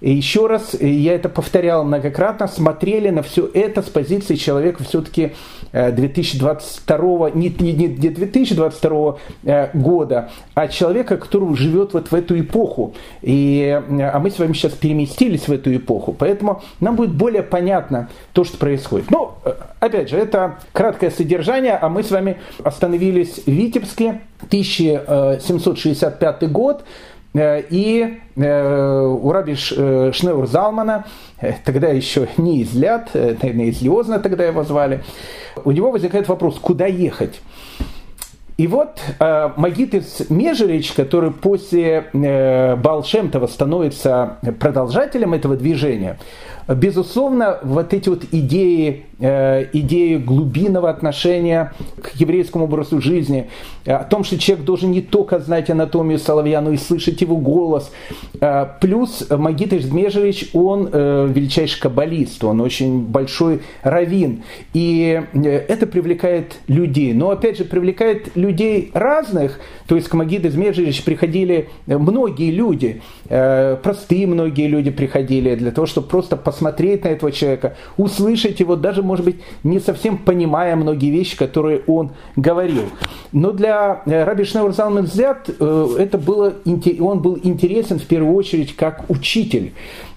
еще раз, я это повторял многократно, смотрели на все это с позиции человека все-таки 2022, э, не, не, не 2022 э, года, а человека, который живет вот в эту эпоху. И, э, а мы с вами сейчас переместились в эту эпоху, поэтому нам будет более понятно то, что происходит. Но, опять же, это краткое содержание, а мы с вами остановились в Витебске, 1765 год, и э, у Раби э, Шнеур Залмана, тогда еще не излят, наверное, излиозно тогда его звали, у него возникает вопрос, куда ехать. И вот э, Магитис Межерич, который после э, Балшемтова становится продолжателем этого движения, безусловно, вот эти вот идеи, э, идеи глубинного отношения к еврейскому образу жизни, э, о том, что человек должен не только знать анатомию соловья, но и слышать его голос. Э, плюс Магитыш Дмежевич, он величайший каббалист, он очень большой раввин. И это привлекает людей. Но, опять же, привлекает людей разных. То есть к Магиде Дмежевич приходили многие люди, простые многие люди приходили для того, чтобы просто посмотреть на этого человека, услышать его, даже, может быть, не совсем понимая многие вещи, которые он говорил. Но для э, Раби Шнеур Залман Зят э, это было, он был интересен в первую очередь как учитель.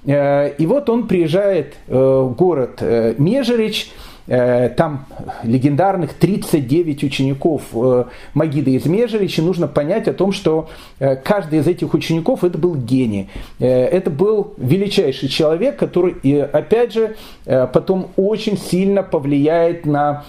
Э, и вот он приезжает в город Межерич, там легендарных 39 учеников э, Магида из Межевича, нужно понять о том, что э, каждый из этих учеников это был гений. Это был величайший человек, который, опять же, потом очень сильно повлияет на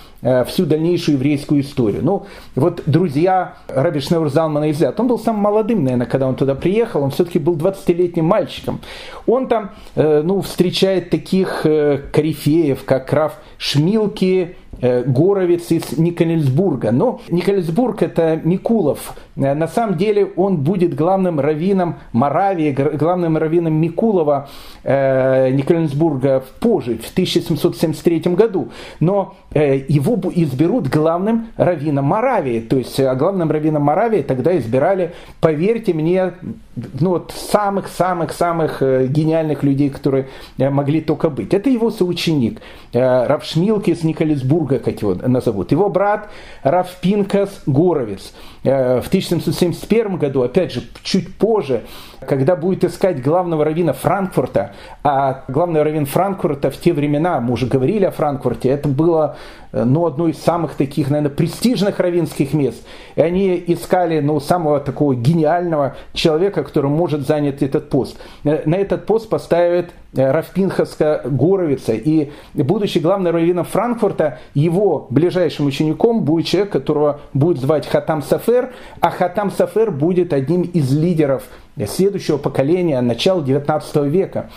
всю дальнейшую еврейскую историю. Ну, вот друзья Раби Шнеур Залмана Изят, он был самым молодым, наверное, когда он туда приехал, он все-таки был 20-летним мальчиком. Он там, ну, встречает таких корифеев, как Раф Шмилки, Э, Горовец из Николесбурга. Но Николесбург это Микулов. Э, на самом деле он будет главным раввином Моравии, главным раввином Микулова э, Николесбурга позже, в 1773 году. Но его изберут главным раввином Моравии. То есть главным раввином Моравии тогда избирали, поверьте мне, ну вот самых-самых-самых гениальных людей, которые могли только быть. Это его соученик. Равшмилки из Николесбурга Петербурга, как его назовут. Его брат Раф Пинкас Горовец в 1771 году, опять же, чуть позже, когда будет искать главного раввина Франкфурта, а главный раввин Франкфурта в те времена, мы уже говорили о Франкфурте, это было э, ну, одно из самых таких, наверное, престижных раввинских мест. И они искали ну, самого такого гениального человека, который может занять этот пост. Э, на этот пост поставят Рафпинхаска Горовица. И будучи главным раввином Франкфурта, его ближайшим учеником будет человек, которого будет звать Хатам Сафер, Софер, а Хатам Софер будет одним из лидеров следующего поколения начала XIX века.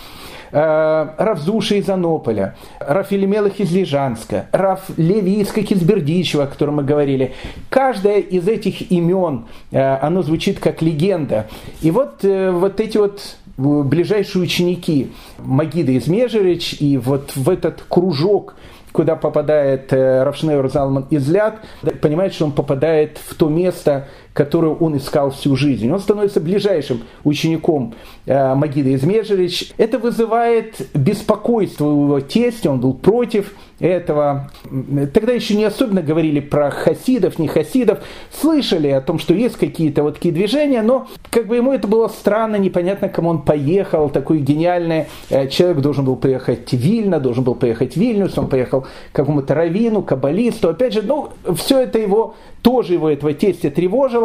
Э, Раф Зуша из Анополя, Раф Елемелых из Лежанска, Раф Леви из Кизбердичева, о котором мы говорили. Каждое из этих имен, э, оно звучит как легенда. И вот, э, вот эти вот ближайшие ученики Магида из Межерич и вот в этот кружок куда попадает Равшнеур Залман Изляд, понимает, что он попадает в то место, которую он искал всю жизнь. Он становится ближайшим учеником э, Магида Измежевич. Это вызывает беспокойство у его тестя, он был против этого. Тогда еще не особенно говорили про хасидов, не хасидов. Слышали о том, что есть какие-то вот такие движения, но как бы ему это было странно, непонятно, кому он поехал. Такой гениальный э, человек должен был поехать в Вильно, должен был поехать в Вильнюс, он поехал к какому-то раввину, каббалисту. Опять же, ну, все это его, тоже его этого тестя тревожило.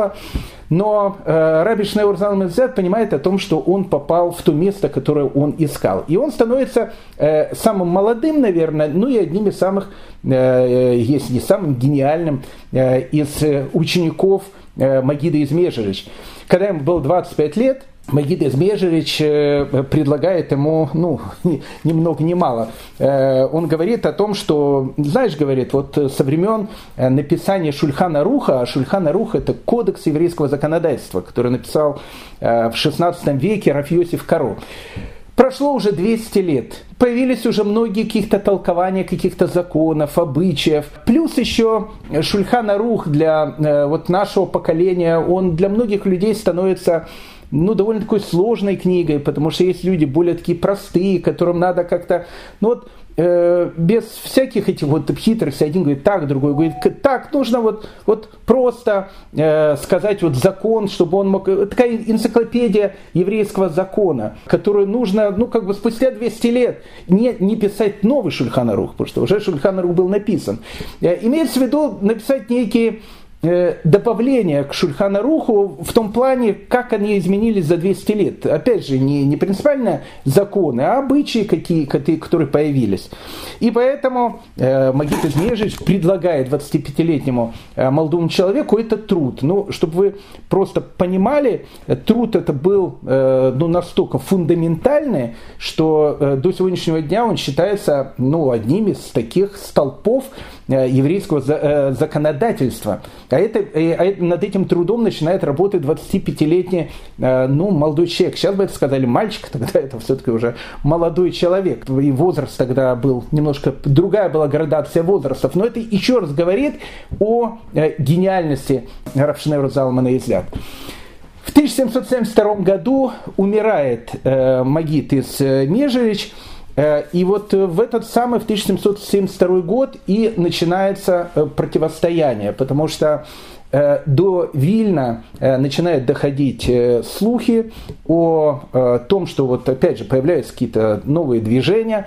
Но э, Раби Шнеур Залмезет понимает о том, что он попал в то место, которое он искал. И он становится э, самым молодым, наверное, ну и одним из самых, э, э если не самым гениальным э, из э, учеников э, Магида Измежевич. Когда ему было 25 лет, Магид Измежевич э, предлагает ему, ну, ни много ни мало. Э, он говорит о том, что, знаешь, говорит, вот со времен э, написания Шульхана Руха, а Шульхана Руха это кодекс еврейского законодательства, который написал в 16 веке Рафиосиф Каро. Прошло уже 200 лет. Появились уже многие каких-то толкования каких-то законов, обычаев. Плюс еще Шульхан Арух для вот нашего поколения, он для многих людей становится ну, довольно такой сложной книгой, потому что есть люди более такие простые, которым надо как-то, ну вот, э, без всяких этих вот хитростей, один говорит так, другой говорит так, нужно вот, вот просто э, сказать вот закон, чтобы он мог, такая энциклопедия еврейского закона, которую нужно, ну, как бы спустя 200 лет не, не писать новый Шульханарух, потому что уже Шульханарух был написан. Э, имеется в виду написать некие добавления к Шульхана Руху в том плане, как они изменились за 200 лет. Опять же, не, не принципиально законы, а обычаи, какие, которые появились. И поэтому э, Магит Измежич предлагает 25-летнему э, молодому человеку этот труд. Ну, чтобы вы просто понимали, труд это был э, ну, настолько фундаментальный, что э, до сегодняшнего дня он считается ну, одним из таких столпов Э, еврейского э, законодательства. А, это, э, а над этим трудом начинает работать 25-летний ну, молодой человек. Сейчас бы это сказали мальчик, тогда это все-таки уже молодой человек. И возраст тогда был немножко, другая была градация возрастов. Но это еще раз говорит о гениальности Равшневра Залмана Изляд. В 1772 году умирает э, Магит из э, Межевич, Э, и вот э, в этот самый, в 1772 год и начинается э, противостояние, потому что Э, до Вильна э, начинают доходить э, слухи о том, что вот опять же появляются какие-то новые движения.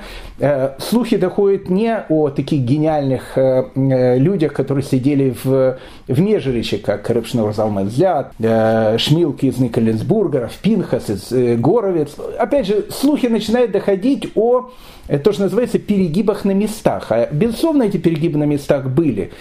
Слухи доходят не о таких гениальных людях, которые сидели в, в Межериче, как Репшнер Залмазлят, Шмилки из Николенсбурга, Пинхас из Горовец. Опять же, слухи начинают доходить о то, что называется перегибах на местах. А безусловно, эти перегибы на местах были.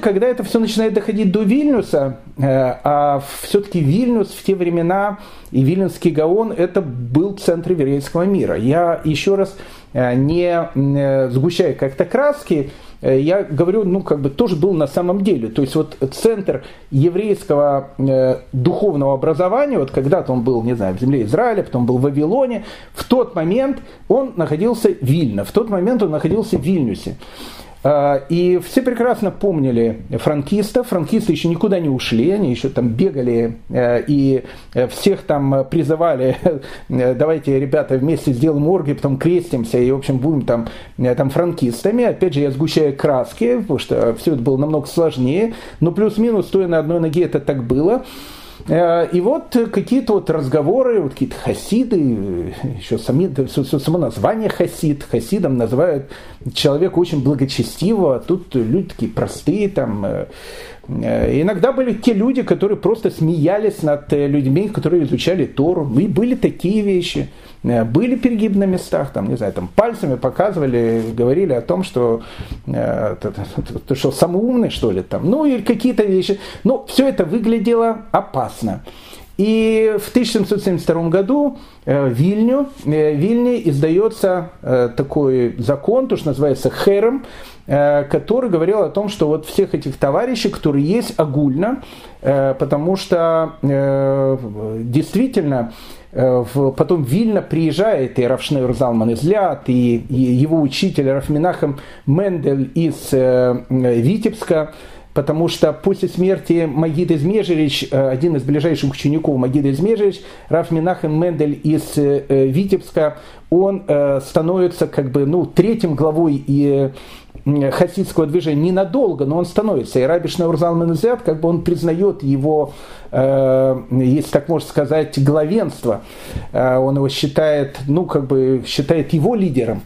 Когда это все начинает доходить до Вильнюса, э, а все-таки Вильнюс в те времена и Вильнюсский Гаон это был центр еврейского мира. Я еще раз э, не э, сгущаю как-то краски, я говорю, ну, как бы тоже был на самом деле. То есть вот центр еврейского э, духовного образования, вот когда-то он был, не знаю, в земле Израиля, потом был в Вавилоне, в тот момент он находился в Вильно, в тот момент он находился в Вильнюсе. А, и все прекрасно помнили франкистов. Франкисты еще никуда не ушли, они еще там бегали э, и э, всех там призывали, э, давайте, ребята, вместе сделаем орги, потом крестимся и, в общем, будем там, там франкистами. Опять же, я сгущаю краски, потому что все это было намного сложнее, но плюс-минус, стоя на одной ноге, это так было. Э, и вот какие-то вот разговоры, вот какие-то хасиды, еще сами, само название хасид, хасидом называют человека очень благочестивого, а тут люди такие простые, там, э, Иногда были те люди, которые просто смеялись над людьми, которые изучали Тору. И были такие вещи. Были перегибы на местах, там, не знаю, там пальцами показывали, говорили о том, что ты что, самый умный, что ли, там, ну, или какие-то вещи. Но все это выглядело опасно. И в 1772 году э, в Вильню, э, Вильне издается э, такой закон, то, что называется херем, который говорил о том, что вот всех этих товарищей, которые есть огульно, потому что действительно потом Вильна приезжает, и Равшнeur Залман из Ляд, и его учитель Рафминахам Мендель из Витебска, потому что после смерти Магида Измежевич, э, один из ближайших учеников Магида Измежевич, Раф Минахем Мендель из э, э, Витебска, он становится как бы ну, третьим главой и хасидского движения ненадолго, но он становится. И Раби Шнаурзал Менезят, как бы он признает его, если так можно сказать, главенство. Он его считает, ну, как бы считает его лидером.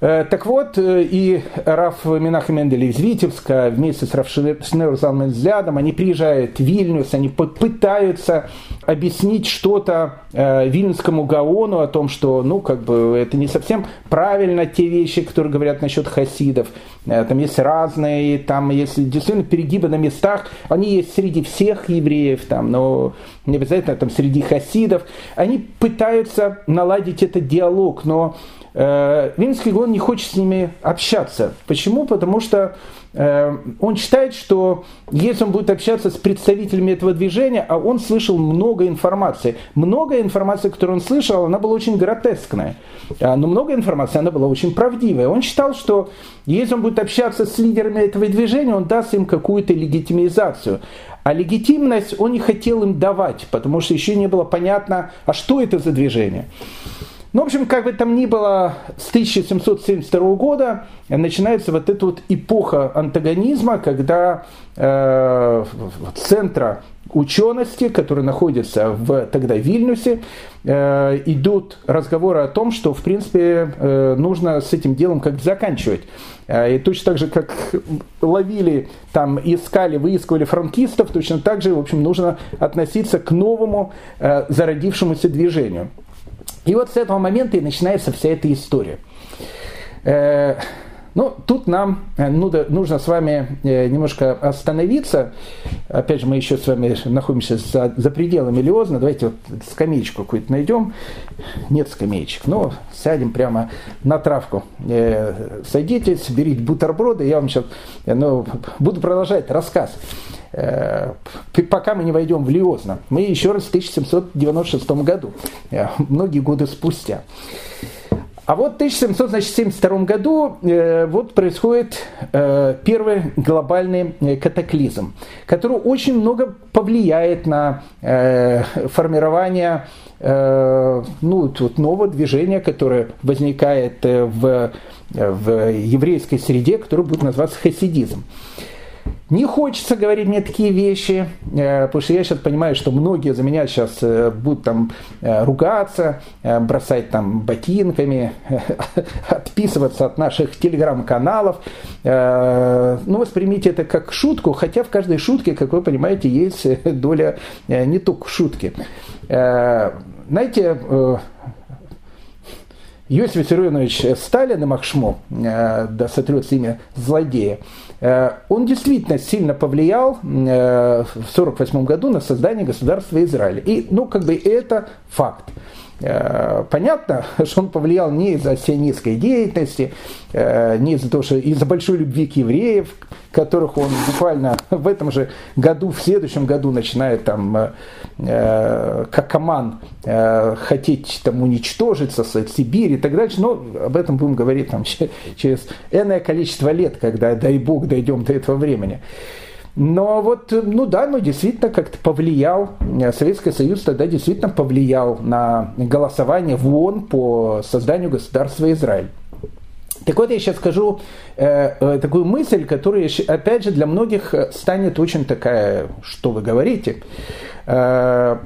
Э, так вот, э, и Раф Минах Мендель из Витебска вместе с Раф Шнерзалом взглядом, они приезжают в Вильнюс, они пытаются объяснить что-то э, Вильнюсскому Гаону о том, что, ну, как бы, это не совсем правильно те вещи, которые говорят насчет хасидов. Там есть разные, там есть действительно перегибы на местах, они есть среди всех евреев, там, но не обязательно там среди хасидов. Они пытаются наладить этот диалог, но Э, Винский Гон не хочет с ними общаться. Почему? Потому что э, он считает, что если он будет общаться с представителями этого движения, а он слышал много информации, много информации, которую он слышал, она была очень гротескная, а, но много информации, она была очень правдивая. Он считал, что если он будет общаться с лидерами этого движения, он даст им какую-то легитимизацию. А легитимность он не хотел им давать, потому что еще не было понятно, а что это за движение. Ну, в общем, как бы там ни было, с 1772 года начинается вот эта вот эпоха антагонизма, когда э, центра учености, которые находятся в тогда Вильнюсе, э, идут разговоры о том, что, в принципе, э, нужно с этим делом как-то заканчивать. Э, и точно так же, как ловили, там, искали, выискивали франкистов, точно так же, в общем, нужно относиться к новому э, зародившемуся движению. И вот с этого момента и начинается вся эта история. Э, ну, тут нам э, нужно с вами э, немножко остановиться. Опять же, мы еще с вами находимся за, за пределами Лиозна. Давайте вот скамеечку какую-то найдем. Нет скамеечек. Но сядем прямо на травку. Садитесь, берите бутерброды. Я вам сейчас ну, буду продолжать рассказ. Э, пока мы не войдем в Лиозна. Мы еще раз в 1796 году, э, многие годы спустя. А вот в 1772 году э, вот происходит э, первый глобальный э, катаклизм, который очень много повлияет на э, формирование э, ну, вот нового движения, которое возникает в, в еврейской среде, которое будет называться хасидизм. Не хочется говорить мне такие вещи, э, потому что я сейчас понимаю, что многие за меня сейчас э, будут там э, ругаться, бросать там ботинками, отписываться от наших телеграм-каналов. Ну, воспримите это как шутку, хотя в каждой шутке, как вы понимаете, есть доля не только шутки. Знаете, Иосиф Виссарионович Сталин и Махшмо, да сотрется имя злодея, он действительно сильно повлиял э, в 1948 году на создание государства Израиля. И, ну, как бы это факт. Э, понятно, что он повлиял не из-за сионистской деятельности, не из-за того, что из-за большой любви к евреев, которых он буквально в этом же году, в следующем году начинает там, как коман, хотеть там уничтожить, сосать Сибирь и так дальше. Но об этом будем говорить там, через энное количество лет, когда, дай бог, дойдем до этого времени. Но вот, ну да, ну действительно как-то повлиял, Советский Союз тогда действительно повлиял на голосование в ООН по созданию государства Израиль. Так вот, я сейчас скажу э, э, такую мысль, которая, опять же, для многих станет очень такая, что вы говорите. Э,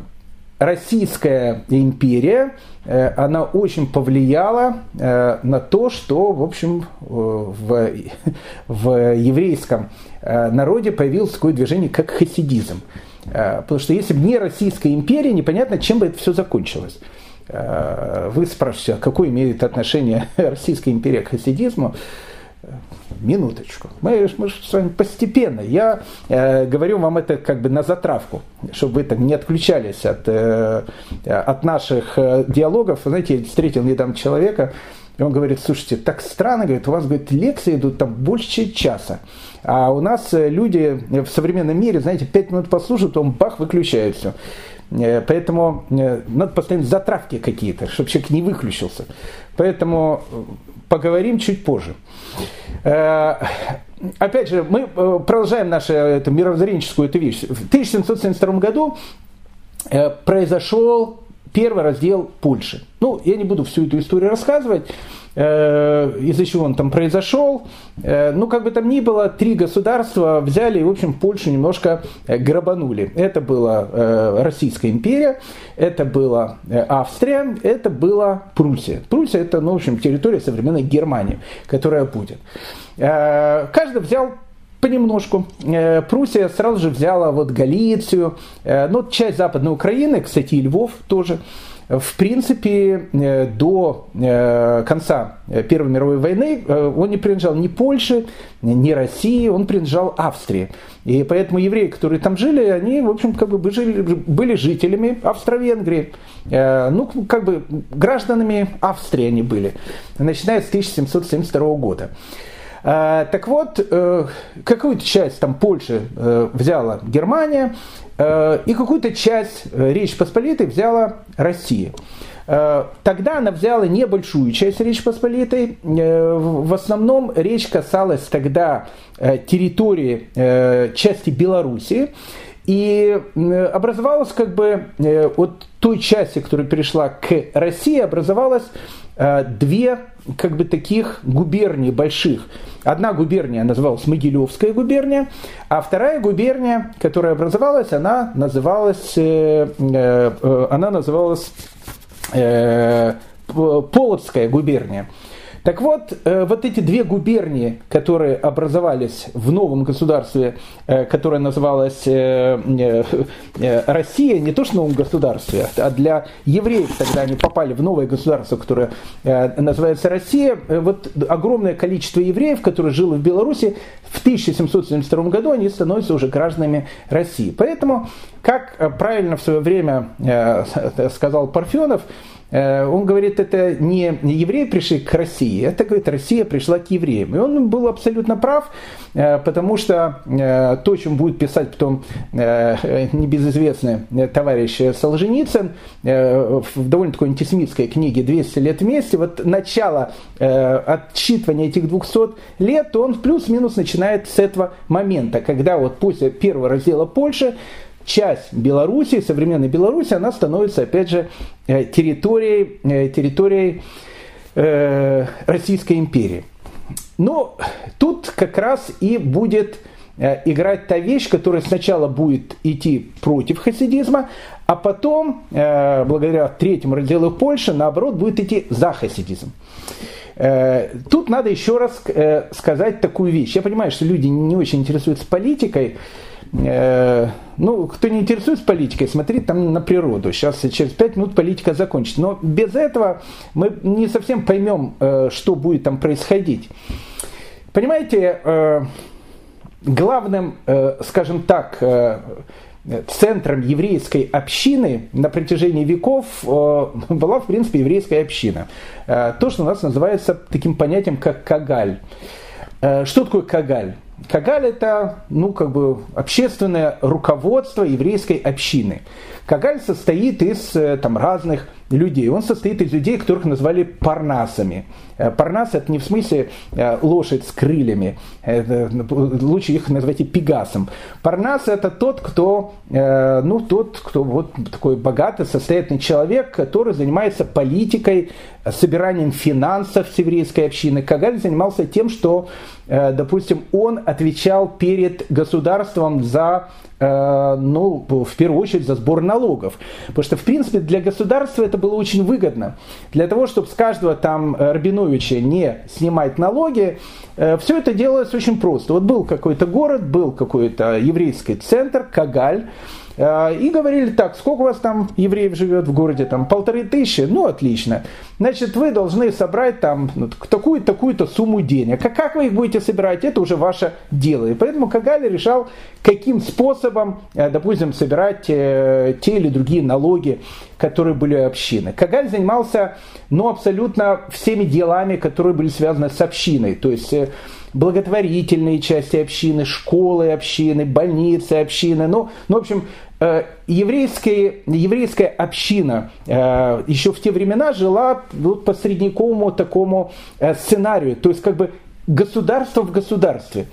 Российская империя, она очень повлияла на то, что, в общем, в, в еврейском народе появилось такое движение, как хасидизм. Потому что если бы не Российская империя, непонятно, чем бы это все закончилось. Вы спрашиваете, а какое имеет отношение Российская империя к хасидизму? Минуточку. Мы, мы с вами постепенно. Я э, говорю вам это как бы на затравку, чтобы вы там не отключались от, э, от наших э, диалогов. Знаете, я встретил недавно человека, и он говорит, слушайте, так странно, говорит, у вас, говорит, лекции идут там больше часа. А у нас э, люди в современном мире, знаете, пять минут послушают, он бах, выключает все. Э, поэтому надо поставить затравки какие-то, чтобы человек не выключился. Поэтому поговорим чуть позже. Э, опять же, мы э, продолжаем нашу эту мировоззренческую эту вещь. В 1772 году э, произошел первый раздел Польши. Ну, я не буду всю эту историю рассказывать, из-за чего он там произошел. Э, ну, как бы там ни было, три государства взяли и, в общем, Польшу немножко э, грабанули. Это была э, Российская империя, это была э, Австрия, это была Пруссия. Пруссия это, ну, в общем, территория современной Германии, которая будет. Э, каждый взял понемножку. Э, Пруссия сразу же взяла вот Галицию, э, ну, часть Западной Украины, кстати, и Львов тоже. В принципе, э, до конца Первой мировой войны он не принадлежал ни Польше, ни России, он принадлежал Австрии. И поэтому евреи, которые там жили, они, в общем, как бы были жителями Австро-Венгрии. Ну, как бы гражданами Австрии они были, начиная с 1772 года. Э, так вот, э, какую-то часть там Польши э, взяла Германия, и какую-то часть Речи Посполитой взяла Россия. Тогда она взяла небольшую часть Речи Посполитой. В основном речь касалась тогда территории части Белоруссии. И образовалась как бы от той части, которая перешла к России, образовалась две как бы таких губерний больших. Одна губерния называлась Могилевская губерния, а вторая губерния, которая образовалась, она называлась, э, э, она называлась э, Полоцкая губерния. Так вот, э, вот эти две губернии, которые образовались в новом государстве, э, которое называлось э, Россия, не то что в новом государстве, а для евреев тогда они попали в новое государство, которое называется Россия. Вот огромное количество евреев, которые жило в Беларуси, в 1772 году они становятся уже гражданами России. Поэтому, как правильно в свое время сказал Парфенов, он говорит, это не евреи пришли к России, это, говорит, Россия пришла к евреям. И он был абсолютно прав, э, потому что э, то, чем будет писать потом небезызвестный товарищ Солженицын в довольно такой антисемитской книге «200 лет вместе», вот начало отчитывания этих 200 лет, он плюс-минус начинает с этого момента, когда вот после первого раздела Польши часть Беларуси, современной Беларуси, она становится, опять же, э, территорией, э, территорией э, Российской империи. Но тут как раз и будет играть та вещь, которая сначала будет идти против хасидизма, а потом, благодаря третьему разделу Польши, наоборот, будет идти за хасидизм. Тут надо еще раз сказать такую вещь. Я понимаю, что люди не очень интересуются политикой, Э, ну, кто не интересуется политикой, смотрит там на природу. Сейчас через пять минут политика закончится. Но без этого мы не совсем поймем, э, что будет там происходить. Понимаете, э, главным, скажем так, центром еврейской общины на протяжении веков была, в принципе, еврейская община. То, что у нас называется таким понятием, как кагаль. Что такое кагаль? Кагаль это, ну, как бы общественное руководство еврейской общины. Кагаль состоит из э, там, разных людей. Он состоит из людей, которых назвали парнасами. Э, парнас это не в смысле э, лошадь с крыльями, это, лучше их назвать и пегасом. Парнас это тот, кто, ну, тот, кто вот такой богатый, состоятельный человек, который занимается политикой, собиранием финансов с еврейской общины. Кагаль занимался тем, что, допустим, он отвечал перед государством за ну, в первую очередь за сбор налогов. Потому что, в принципе, для государства это было очень выгодно. Для того, чтобы с каждого там Рабиновича не снимать налоги, э, все это делалось очень просто. Вот был какой-то город, был какой-то еврейский центр, Кагаль, Э, и говорили так, сколько у вас там евреев живет в городе, там полторы тысячи, ну отлично. Значит, вы должны собрать там ну, такую-то такую сумму денег. А как вы их будете собирать, это уже ваше дело. И поэтому Кагали решал, каким способом, э, допустим, собирать э, те или другие налоги, которые были у общины. Кагаль занимался ну, абсолютно всеми делами, которые были связаны с общиной. То есть благотворительные части общины, школы общины, больницы общины. Ну, ну в общем, э, еврейская, еврейская община э, еще в те времена жила вот по средневековому такому э, сценарию, то есть как бы государство в государстве.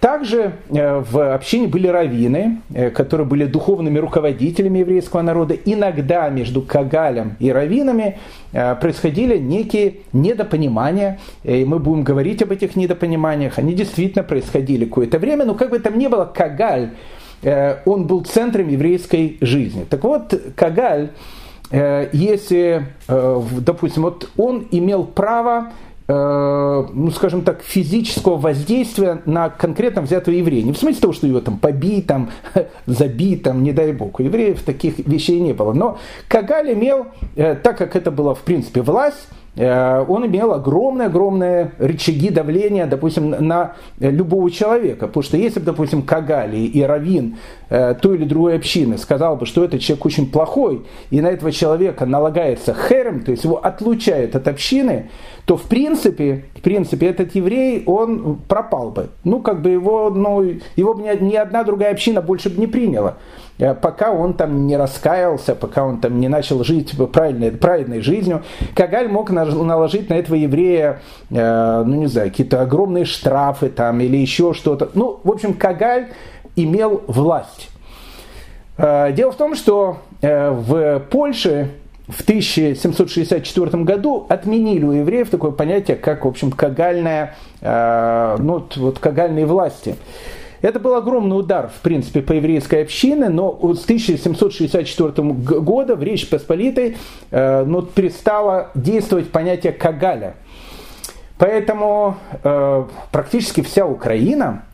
Также в общине были раввины, которые были духовными руководителями еврейского народа. Иногда между Кагалем и раввинами происходили некие недопонимания, и мы будем говорить об этих недопониманиях. Они действительно происходили какое-то время, но как бы там ни было, Кагаль, он был центром еврейской жизни. Так вот, Кагаль, если, допустим, вот он имел право Э, ну, скажем так, физического воздействия на конкретно взятого еврея. Не в смысле того, что его там побить, там, забить, там, не дай бог. У евреев таких вещей не было. Но Кагаль имел, э, так как это была, в принципе, власть, Э, он имел огромные-огромные рычаги давления, допустим, на любого человека. Потому что если бы, допустим, Кагали и Равин э, той или другой общины сказал бы, что этот человек очень плохой, и на этого человека налагается херем, то есть его отлучают от общины, то в принципе, в принципе этот еврей, он пропал бы. Ну, как бы его, ну, его бы ни одна другая община больше бы не приняла. Э, пока он там не раскаялся, пока он там не начал жить правильной, правильной жизнью, Кагаль мог наложить на этого еврея, э, ну не знаю, какие-то огромные штрафы там или еще что-то. Ну, в общем, Кагаль имел власть. Э, дело в том, что в Польше в 1764 году отменили у евреев такое понятие, как, в общем, кагальная, ну, вот кагальные власти. Это был огромный удар, в принципе, по еврейской общине, но с 1764 года в Речи Посполитой э, ну, перестало действовать понятие Кагаля. Поэтому э, практически вся Украина,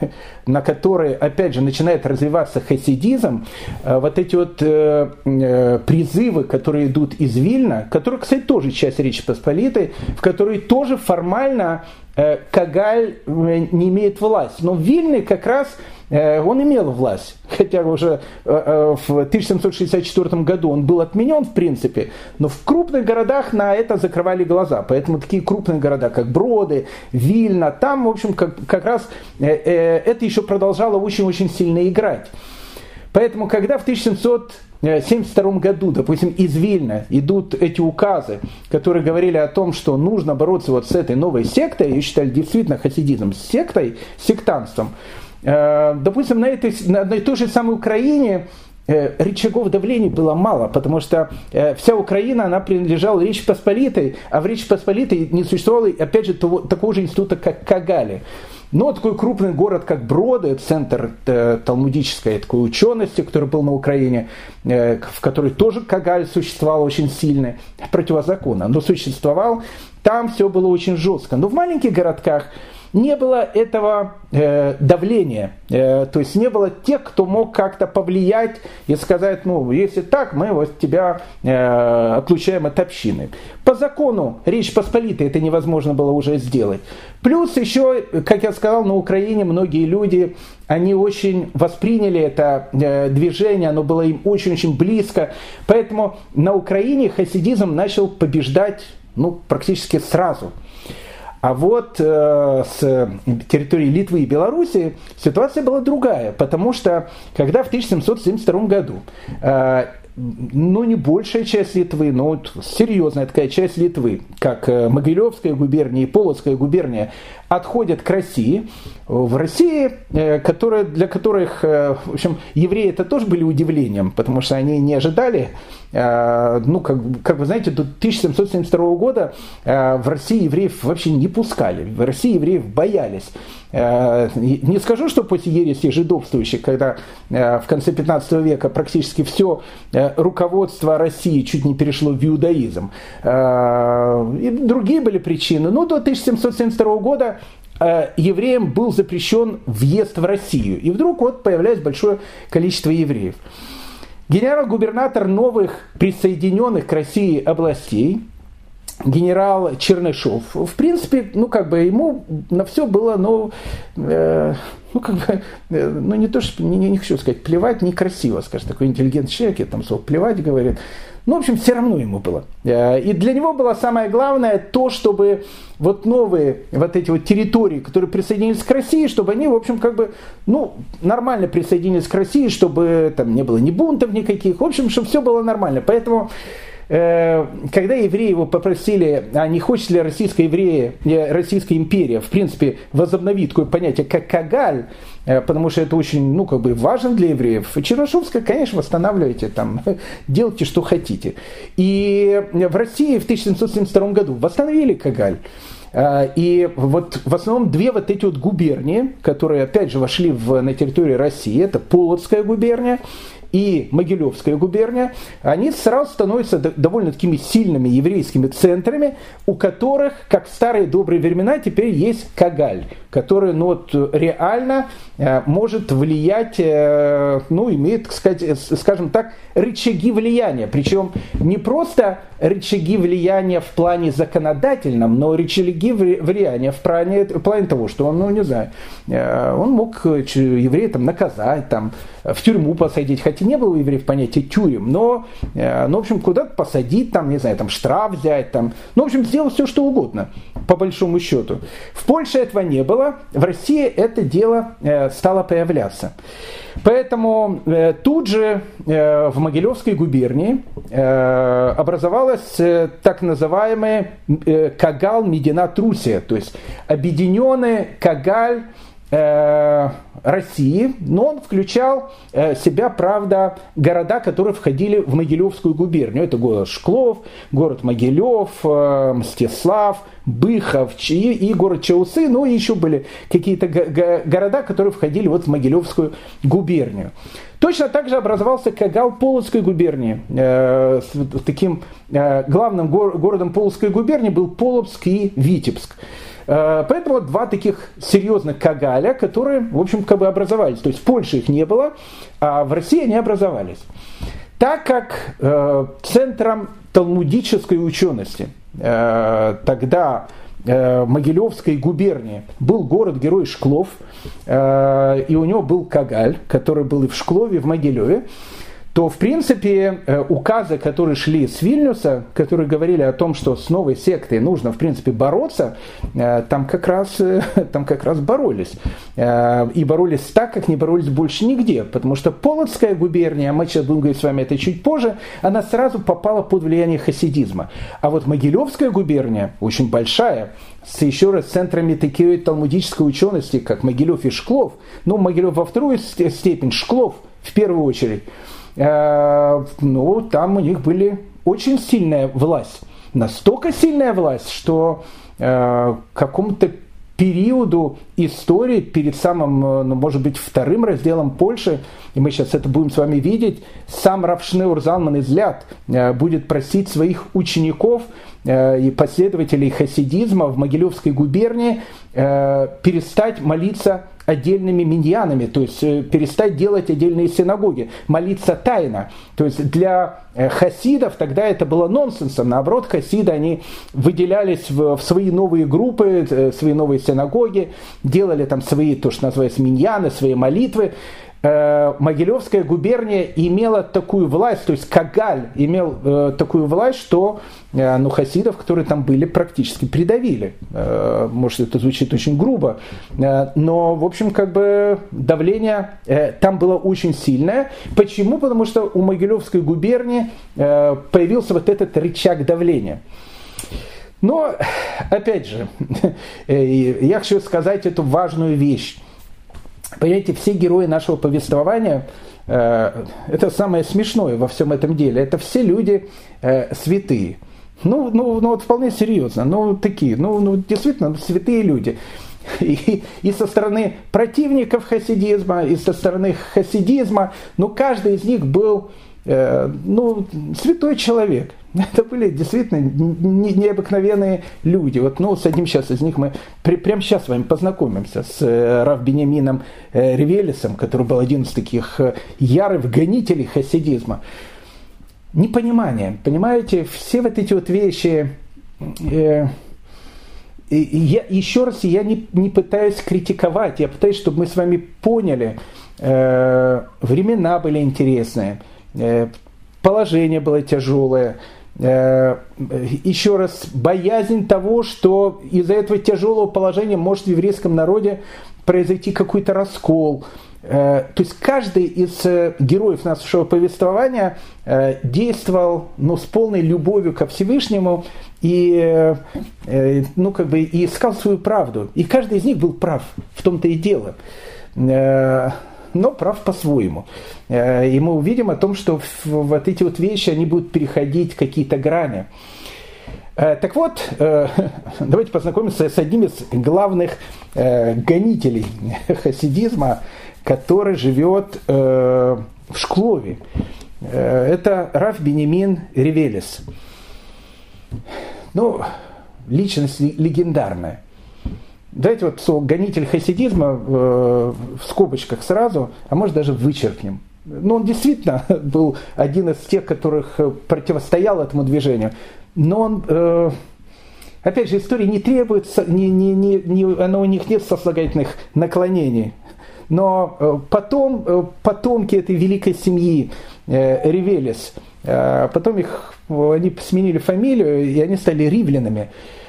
на которой, опять же, начинает развиваться хасидизм, э, вот эти вот э, э, призывы, которые идут из Вильна, которые, кстати, тоже часть Речи Посполитой, в которой тоже формально Кагаль э, не имеет власть. Но в Вильне как раз э, он имел власть, хотя уже в 1764 году он был отменен в принципе, но в крупных городах на это закрывали глаза. Поэтому такие крупные города, как Броды, Вильна, там, в общем, как, как раз это еще продолжало очень-очень сильно играть. Поэтому, когда в 1700 1972 году, допустим, из Вильна идут эти указы, которые говорили о том, что нужно бороться вот с этой новой сектой, и считали действительно хасидизм сектой, сектантством, э, допустим, на, этой, на одной и той же самой Украине э, рычагов давления было мало, потому что э, вся Украина, она принадлежала Речи Посполитой, а в Речи Посполитой не существовало, опять же, того, такого же института, как Кагали. Но такой крупный город, как Броды, центр э, талмудической такой учености, который был на Украине, э, в которой тоже Кагаль существовал очень сильный, противозаконно, но существовал, там все было очень жестко. Но в маленьких городках не было этого э, давления, э, то есть не было тех, кто мог как-то повлиять и сказать, ну, если так, мы вот тебя э, отлучаем от общины. По закону Речь Посполитой это невозможно было уже сделать. Плюс еще, как я сказал, на Украине многие люди, они очень восприняли это э, движение, оно было им очень-очень близко, поэтому на Украине хасидизм начал побеждать ну, практически сразу – а вот э, с территории Литвы и Белоруссии ситуация была другая, потому что когда в 1772 году э, ну, не большая часть Литвы, но вот серьезная такая часть Литвы, как э, Могилевская губерния и Полоцкая губерния, отходят к России. В России, э, которая, для которых, э, в общем, евреи это тоже были удивлением, потому что они не ожидали, ну, как, как вы знаете, до 1772 года в России евреев вообще не пускали, в России евреев боялись. Не скажу, что после ереси жидовствующих, когда в конце 15 века практически все руководство России чуть не перешло в иудаизм. И другие были причины. Но до 1772 года Э, евреям был запрещен въезд в Россию. И вдруг вот появляется большое количество евреев. Генерал-губернатор новых присоединенных к России областей, генерал Чернышов, в принципе, ну как бы ему на все было, ну, э, ну как бы, э, ну не то, что, не, не хочу сказать, плевать некрасиво, скажем, такой интеллигентный человек, я там слово плевать говорит, ну, в общем, все равно ему было. Э, и для него было самое главное то, чтобы вот новые вот эти вот территории, которые присоединились к России, чтобы они, в общем, как бы, ну, нормально присоединились к России, чтобы там не было ни бунтов никаких, в общем, чтобы все было нормально. Поэтому когда евреи его попросили, а не хочет ли российская еврея, э, Российская империя, в принципе, возобновить такое понятие, как Кагаль, э, потому что это очень, ну, как бы важно для евреев. Чернышовская, конечно, восстанавливайте, там, делайте, что хотите. И в России в 1772 году восстановили Кагаль. И вот в основном две вот эти вот губернии, которые опять же вошли в, на территорию России, это Полоцкая губерния и Могилевская губерния, они сразу становятся довольно такими сильными еврейскими центрами, у которых, как в старые добрые времена, теперь есть Кагаль, который ну, вот, реально э, может влиять, э, ну, имеет, сказать, скажем так, рычаги влияния. Причем не просто рычаги влияния в плане законодательном, но рычаги влияния в плане, в плане того, что он, ну, не знаю, э, он мог еврея там наказать, там, в тюрьму посадить, хотя не было у евреев понятия тюрем, но, э, ну, в общем, куда-то посадить, там, не знаю, там, штраф взять, там, ну, в общем, сделать все, что угодно, по большому счету. В Польше этого не было, в России это дело э, стало появляться. Поэтому э, тут же в Могилевской губернии образовалась так называемая Кагал Медина Трусия, то есть объединенный Кагаль Э, России, но он включал э, себя, правда, города, которые входили в Могилевскую губернию. Это город Шклов, город Могилев, э, Мстислав, Быхов и, город Чаусы, ну и еще были какие-то города, которые входили вот в Могилевскую губернию. Точно так же образовался Кагал Полоцкой губернии. Э, таким э, главным го- городом Полоцкой губернии был Полоцк и Витебск. Э, поэтому два таких серьезных Кагаля, которые, в общем, как бы образовались. То есть в Польше их не было, а в России они образовались. Так как э, центром талмудической учености э, тогда э, Могилевской губернии был город-герой Шклов, и у него был Кагаль, который был и в Шклове, и в Могилеве, то, в принципе, э, указы, которые шли с Вильнюса, которые говорили о том, что с новой сектой нужно, в принципе, бороться, э, там как раз, э, там как раз боролись. И боролись так, как не боролись больше нигде, потому что Полоцкая губерния, мы сейчас будем говорить с вами это чуть позже, она сразу попала под влияние хасидизма. А вот Могилевская губерния, очень большая, с еще раз центрами такой талмудической учености, как Могилев и Шклов, ну, Могилев во вторую степень, Шклов в первую очередь, ну, там у них были очень сильная власть. Настолько сильная власть, что э, какому-то периоду истории, перед самым, э, ну, может быть, вторым разделом Польши, и мы сейчас это будем с вами видеть, сам Равшнеур Залман Изляд будет просить своих учеников и последователей хасидизма в Могилевской губернии перестать молиться отдельными миньянами, то есть э, перестать делать отдельные синагоги, молиться тайно. То есть для э, хасидов тогда это было нонсенсом. Наоборот, хасиды, они выделялись в, в свои новые группы, э, свои новые синагоги, делали там свои, то, что называется, миньяны, свои молитвы. Э, Могилевская губерния имела такую власть, то есть Кагаль имел э, такую власть, что э, ну, хасидов, которые там были, практически придавили. Может, это звучит очень грубо, но, в общем, как бы давление там было очень сильное. Почему? Потому что у Могилевской губернии появился вот этот рычаг давления. Но, опять же, я хочу сказать эту важную вещь. Понимаете, все герои нашего повествования, э, это самое смешное во всем этом деле, это все люди э, святые. Ну, ну, ну вот вполне серьезно, ну такие, ну, ну действительно святые люди. И, и со стороны противников хасидизма, и со стороны хасидизма, ну каждый из них был Э, ну, святой человек. Это были действительно необыкновенные люди. Вот, ну, с одним сейчас из них мы при, прямо сейчас с вами познакомимся с э, Рав Бениамином э, Ревелисом, который был один из таких ярых гонителей хасидизма. Непонимание, понимаете, все вот эти вот вещи, э, я, еще раз, я не, не пытаюсь критиковать, я пытаюсь, чтобы мы с вами поняли, э, времена были интересные, Э, положение было тяжелое, э, еще раз, боязнь того, что из-за этого тяжелого положения может в еврейском народе произойти какой-то раскол. Э, то есть каждый из героев нашего повествования действовал ну, с полной любовью ко Всевышнему и, ну, как бы, и искал свою правду. И каждый из них был прав, в том-то и дело но прав по-своему. Э, и мы увидим о том, что вот эти вот вещи, они будут переходить какие-то грани. Э, так вот, э, давайте познакомимся с одним из главных гонителей хасидизма, который живет в Шклове. Это Раф Бенемин Ревелес. Ну, личность легендарная. Давайте вот слово гонитель хасидизма э, в скобочках сразу, а может даже вычеркнем. Но он действительно был один из тех, которых э, противостоял этому движению. Но он, э, опять же, истории не требует, не, не, не, не, у них нет сослагательных наклонений. Но потом потомки этой великой семьи э, потом их, они сменили фамилию, и они стали ривлинами э,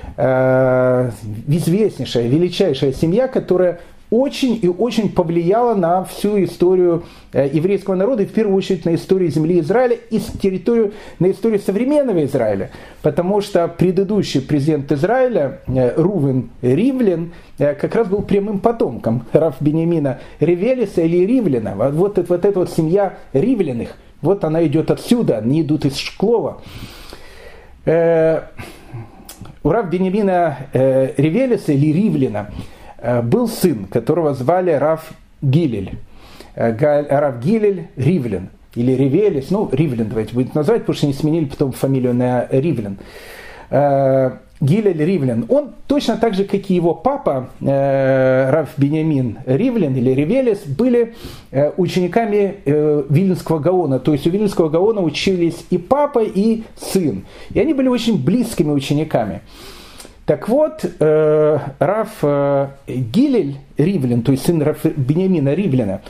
известнейшая, величайшая семья, которая очень и очень повлияла на всю историю э, еврейского народа, и в первую очередь на историю земли Израиля и территорию, на историю современного Израиля. Потому что предыдущий президент Израиля, э, Рувен Ривлин, э, как раз был прямым потомком Раф Бенемина Ревелиса или Ривлина. Вот, вот, вот эта вот семья Ривлиных, вот она идет отсюда, они идут из Шклова. У Рав Бенемина э, Ревелиса или Ривлина э, был сын, которого звали Рав Гилель. Э, Рав Гилель Ривлин или Ревелис, ну, Ривлин давайте будет называть, потому что не сменили потом фамилию на Ривлин. Э, Гилель Ривлин, он точно так же, как и его папа, э, Раф Бениамин Ривлин или Ривелис, были э, учениками э, Вильнского Гаона. То есть у Вильнского Гаона учились и папа, и сын. И они были очень близкими учениками. Так вот, э, Раф э, Гилель Ривлин, то есть сын Раф Бениамина Ривлина,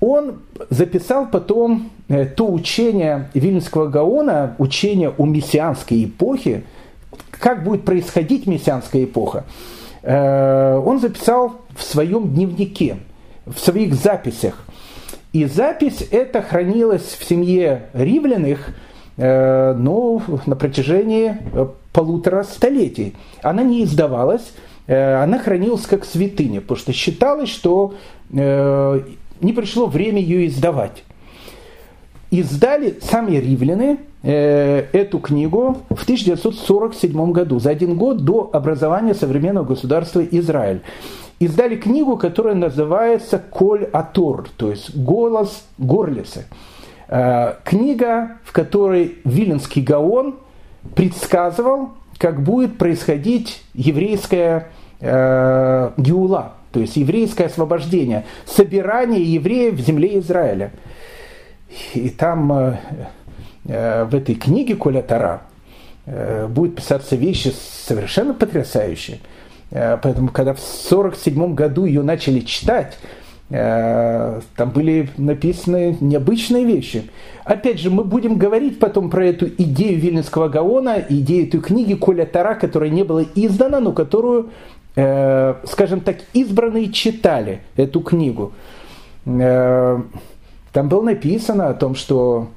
он записал потом э, то учение Вильнского Гаона, учение о мессианской эпохе, как будет происходить мессианская эпоха, э, он записал в своем дневнике, в своих записях. И запись эта хранилась в семье римляных э, ну, на протяжении э, полутора столетий. Она не издавалась, она хранилась как святыня, потому что считалось, что не пришло время ее издавать. Издали сами римляне, эту книгу в 1947 году, за один год до образования современного государства Израиль. Издали книгу, которая называется «Коль Атор», то есть «Голос горлицы». Э, книга, в которой Виленский Гаон предсказывал, как будет происходить еврейская э, геула, то есть еврейское освобождение, собирание евреев в земле Израиля. И там э, Э, в этой книге Коля Тара э, будет писаться вещи совершенно потрясающие. Э, поэтому, когда в 1947 году ее начали читать, там были написаны необычные вещи. Опять же, мы будем говорить потом про эту идею Вильнинского Гаона, идею этой книги Коля Тара, которая не была издана, но которую, скажем так, избранные читали эту книгу. Там было написано о том, что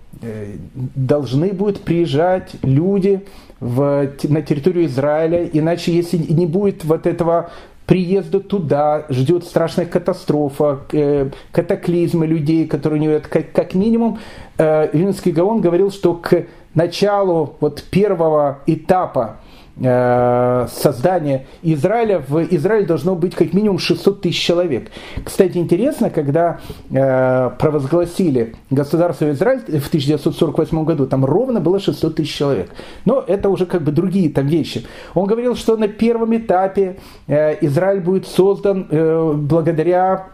должны будут приезжать люди в, на территорию Израиля, иначе если не будет вот этого приезда туда, ждет страшная катастрофа, э, катаклизмы людей, которые у него, как, как минимум, э, Вильнинский Гаон говорил, что к началу вот первого этапа Э, создания Израиля, в Израиле должно быть как минимум 600 тысяч человек. Кстати, интересно, когда э, провозгласили государство Израиль в 1948 году, там ровно было 600 тысяч человек. Но это уже как бы другие там вещи. Он говорил, что на первом этапе э, Израиль будет создан благодаря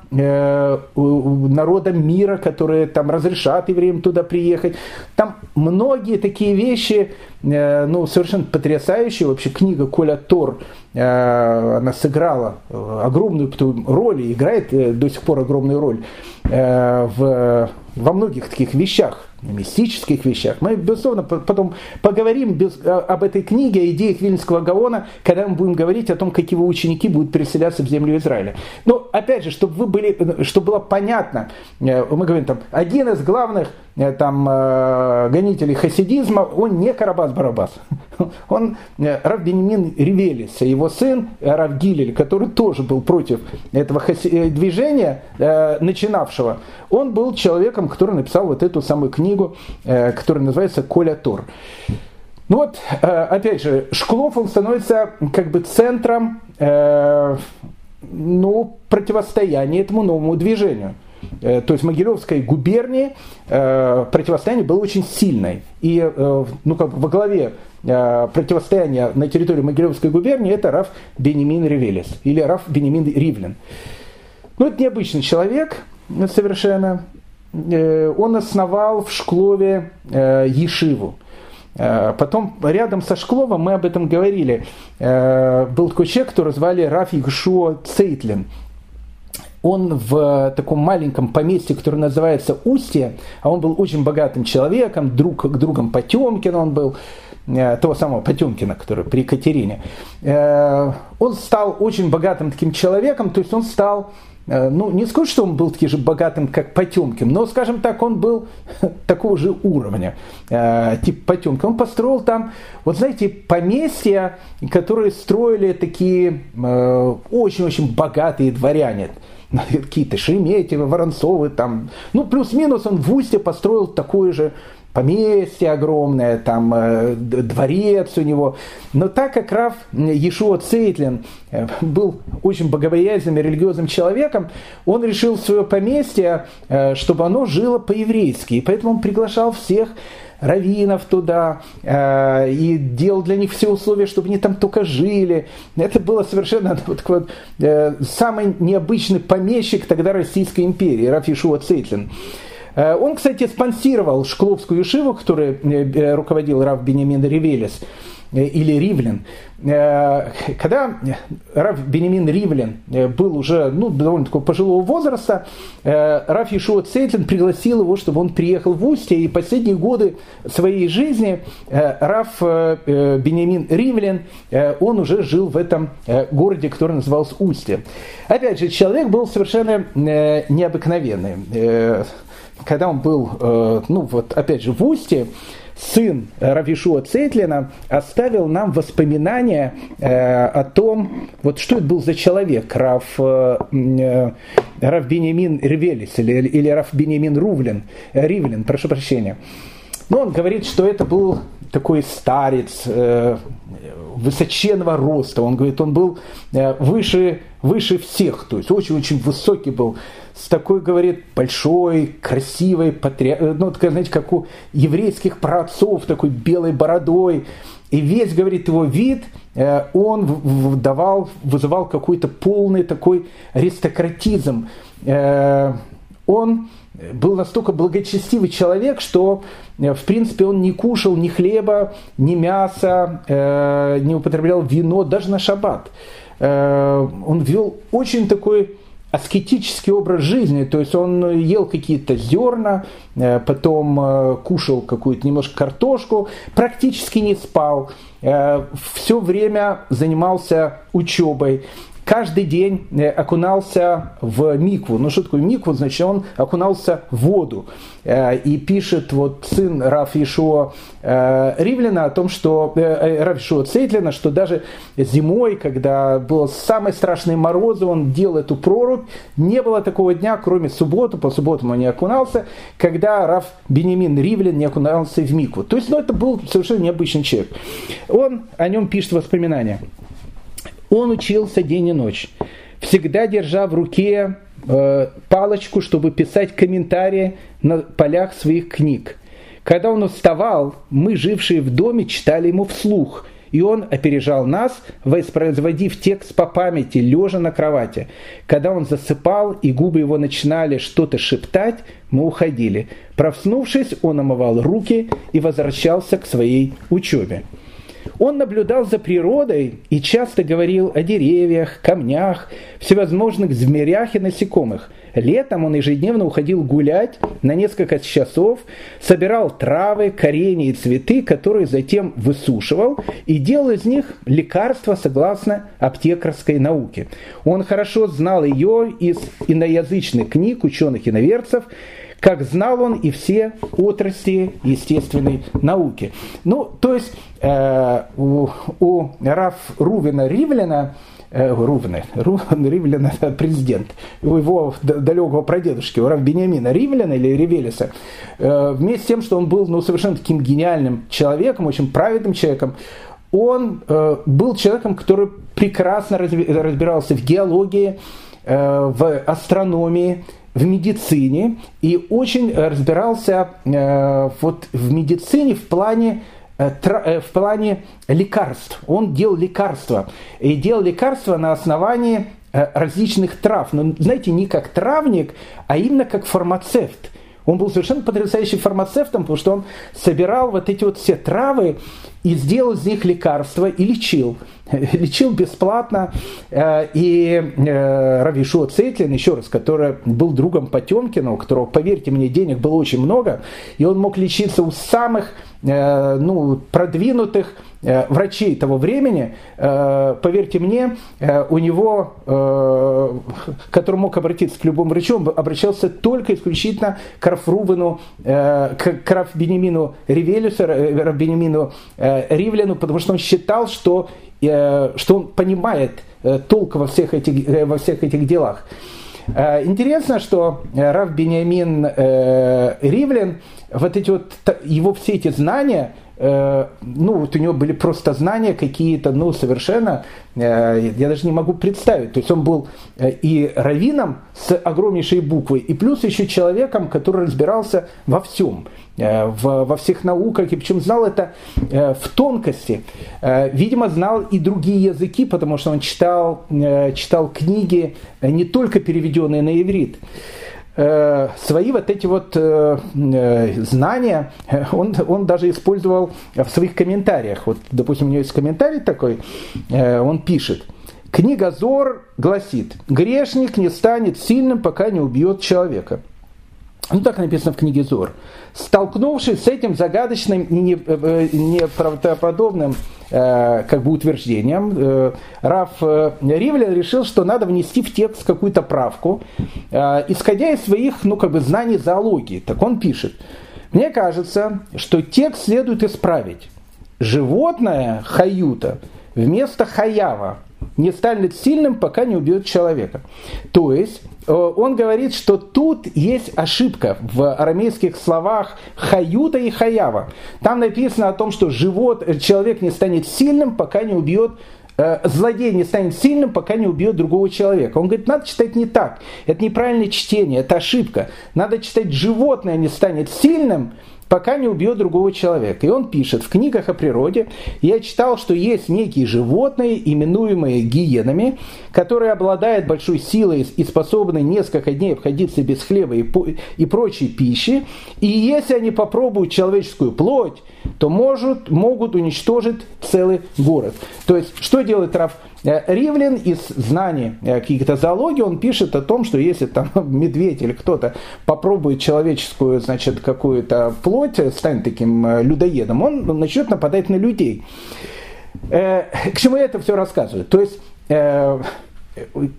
народам мира, которые там разрешат евреям туда приехать. Там многие такие вещи, ну, совершенно потрясающие вообще книга Коля Тор, э, она сыграла э, огромную роль и играет э, до сих пор огромную роль в, во многих таких вещах мистических вещах. Мы, безусловно, потом поговорим без, об этой книге, о идеях Вильнского Гаона, когда мы будем говорить о том, как его ученики будут переселяться в землю Израиля. Но, опять же, чтобы, вы были, чтобы было понятно, мы говорим там, один из главных там, гонителей хасидизма, он не Карабас-Барабас. Он э, Рав Бенемин Ревелис, его сын Рав Гилель, который тоже был против этого э, движения, э, начинавшего, он был человеком, который написал вот эту самую книгу, которая называется «Коля Тор». Ну вот, опять же, Шклов, он становится как бы центром ну, противостояния этому новому движению – Э, то есть Могилевской губернии э, противостояние было очень сильное. И э, ну, как во главе противостояния на территории Могилевской губернии это Раф Бенемин Ревелес или Раф Бенемин Ривлин. Ну, это необычный человек совершенно. Он основал в Шклове Ешиву. Потом рядом со Шкловом, мы об этом говорили, был такой человек, которого звали Раф Игшуа Цейтлин он в таком маленьком поместье, которое называется Устье, а он был очень богатым человеком, друг к другом Потемкина он был, э, того самого Потемкина, который при Екатерине. Э, он стал очень богатым таким человеком, то есть он стал э, ну, не скажу, что он был таким же богатым, как Потемкин, но, скажем так, он был такого же уровня, типа Потемкин. Он построил там, вот знаете, поместья, которые строили такие очень-очень богатые дворяне. какие-то Шереметьевы, Воронцовы, там, ну, плюс-минус он в Устье построил такое же поместье огромное, там э, дворец у него. Но так как Раф Ешуа Цейтлин э, был очень богобоязненным и религиозным человеком, он решил свое поместье, э, чтобы оно жило по-еврейски. И поэтому он приглашал всех раввинов туда и делал для них все условия, чтобы они там только жили. Это было совершенно вот, вот, э, самый необычный помещик тогда Российской империи, Раф Ишуа Цейтлин. Э, он, кстати, спонсировал Шкловскую Ишиву, которой э, э, руководил Раф Бенемин Ревелес или Ривлин. Когда Раф Бенемин Ривлин был уже ну, довольно такого пожилого возраста, Раф Ешуа Цейтлин пригласил его, чтобы он приехал в Устье, и последние годы своей жизни Раф Бенемин Ривлин, он уже жил в этом городе, который назывался Устье. Опять же, человек был совершенно необыкновенный когда он был, э, ну вот опять же в Устье, сын Равишуа Цейтлина оставил нам воспоминания э, о том, вот что это был за человек, Рав, э, Рав Бенемин Ревелис или, или Рав Бенемин Рувлин, Ривлин, прошу прощения. Но он говорит, что это был такой старец высоченного роста. Он говорит, он был выше, выше всех, то есть очень-очень высокий был с такой, говорит, большой, красивой, патри... Э, ну, такая, знаете, как у еврейских праотцов, такой белой бородой. И весь, говорит, его вид, э, он давал, вызывал какой-то полный такой аристократизм. Э, он был настолько благочестивый человек, что, в принципе, он не кушал ни хлеба, ни мяса, не употреблял вино даже на шаббат. Он вел очень такой аскетический образ жизни, то есть он ел какие-то зерна, потом кушал какую-то немножко картошку, практически не спал, все время занимался учебой каждый день э, окунался в микву. Ну что такое микву? Значит, он окунался в воду. Э, и пишет вот сын Раф Ишуа э, Ривлина о том, что Раф Ишуа Цейтлина, что даже зимой, когда было самые страшные морозы, он делал эту прорубь. Не было такого дня, кроме субботы, по субботам он не окунался, когда Раф Бенемин Ривлин не окунался в микву. То есть, ну, это был совершенно необычный человек. Он о нем пишет воспоминания. Он учился день и ночь, всегда держа в руке э, палочку, чтобы писать комментарии на полях своих книг. Когда он уставал, мы, жившие в доме, читали ему вслух, и он опережал нас, воспроизводив текст по памяти, лежа на кровати. Когда он засыпал, и губы его начинали что-то шептать, мы уходили. Проснувшись, он омывал руки и возвращался к своей учебе. Он наблюдал за природой и часто говорил о деревьях, камнях, всевозможных змеях и насекомых. Летом он ежедневно уходил гулять на несколько часов, собирал травы, коренья и цветы, которые затем высушивал и делал из них лекарства согласно аптекарской науке. Он хорошо знал ее из иноязычных книг ученых-иноверцев, как знал он и все отрасли естественной науки. Ну, то есть э, у, у Раф Рувена Ривлина э, Рувена, Рувен Ривлина президент, у его далекого прадедушки, у Рав Бениамина Ривлина или Ривелиса, э, вместе с тем, что он был ну, совершенно таким гениальным человеком, очень праведным человеком, он э, был человеком, который прекрасно разбирался в геологии, в астрономии, в медицине и очень разбирался э, вот в медицине в плане э, э, в плане лекарств. Он делал лекарства. И делал лекарства на основании различных трав. Но, знаете, не как травник, а именно как фармацевт. Он был совершенно потрясающим фармацевтом, потому что он собирал вот эти вот все травы и сделал из них лекарства и лечил. Лечил бесплатно. Э, и э, Равишуа Цейтлин, еще раз, который был другом Потемкина, у которого, поверьте мне, денег было очень много, и он мог лечиться у самых Э, ну, продвинутых врачей того времени, поверьте мне, у него, который мог обратиться к любому врачу, он обращался только исключительно к Рафрувену, к Рафбенемину Ривелюсу, Рафбенемину Ривлену, потому что он считал, что, что он понимает толк во всех этих, во всех этих делах. Интересно, что Раф Бениамин Ривлен – вот эти вот его все эти знания, э, ну вот у него были просто знания какие-то, ну совершенно, э, я даже не могу представить. То есть он был э, и раввином с огромнейшей буквой, и плюс еще человеком, который разбирался во всем. В, во всех науках, и причем знал это в тонкости. Видимо, знал и другие языки, потому что он читал, читал книги, не только переведенные на иврит. Э, свои вот эти вот э, э, знания он, он даже использовал в своих комментариях. Вот, допустим, у него есть комментарий такой, он пишет, Книга Зор гласит, грешник не станет сильным, пока не убьет человека. Ну, так написано в книге Зор. Столкнувшись с этим загадочным и неправдоподобным Э, как бы утверждением, э, Раф э, Ривлин решил, что надо внести в текст какую-то правку, исходя из своих ну, как бы знаний зоологии. Так он пишет, мне кажется, что текст следует исправить. Животное хаюта вместо хаява не станет сильным, пока не убьет человека. То есть Э, он говорит, что тут есть ошибка в арамейских словах хаюта и хаява. Там написано о том, что живот, э, человек не станет сильным, пока не убьет э, злодей не станет сильным, пока не убьет другого человека. Он говорит, надо читать не так. Это неправильное чтение, это ошибка. Надо читать, животное не станет сильным, пока не убьет другого человека. И он пишет, в книгах о природе я читал, что есть некие животные, именуемые гиенами, которые обладают большой силой и способны несколько дней обходиться без хлеба и, и прочей пищи. И если они попробуют человеческую плоть, то может, могут уничтожить целый город. То есть, что делает Раф Э, Ривлин из знаний э, каких-то зоологии, он пишет о том, что если там медведь или кто-то попробует человеческую, значит, какую-то плоть, э, станет таким людоедом, он начнет нападать на людей. К чему я это все рассказываю? То есть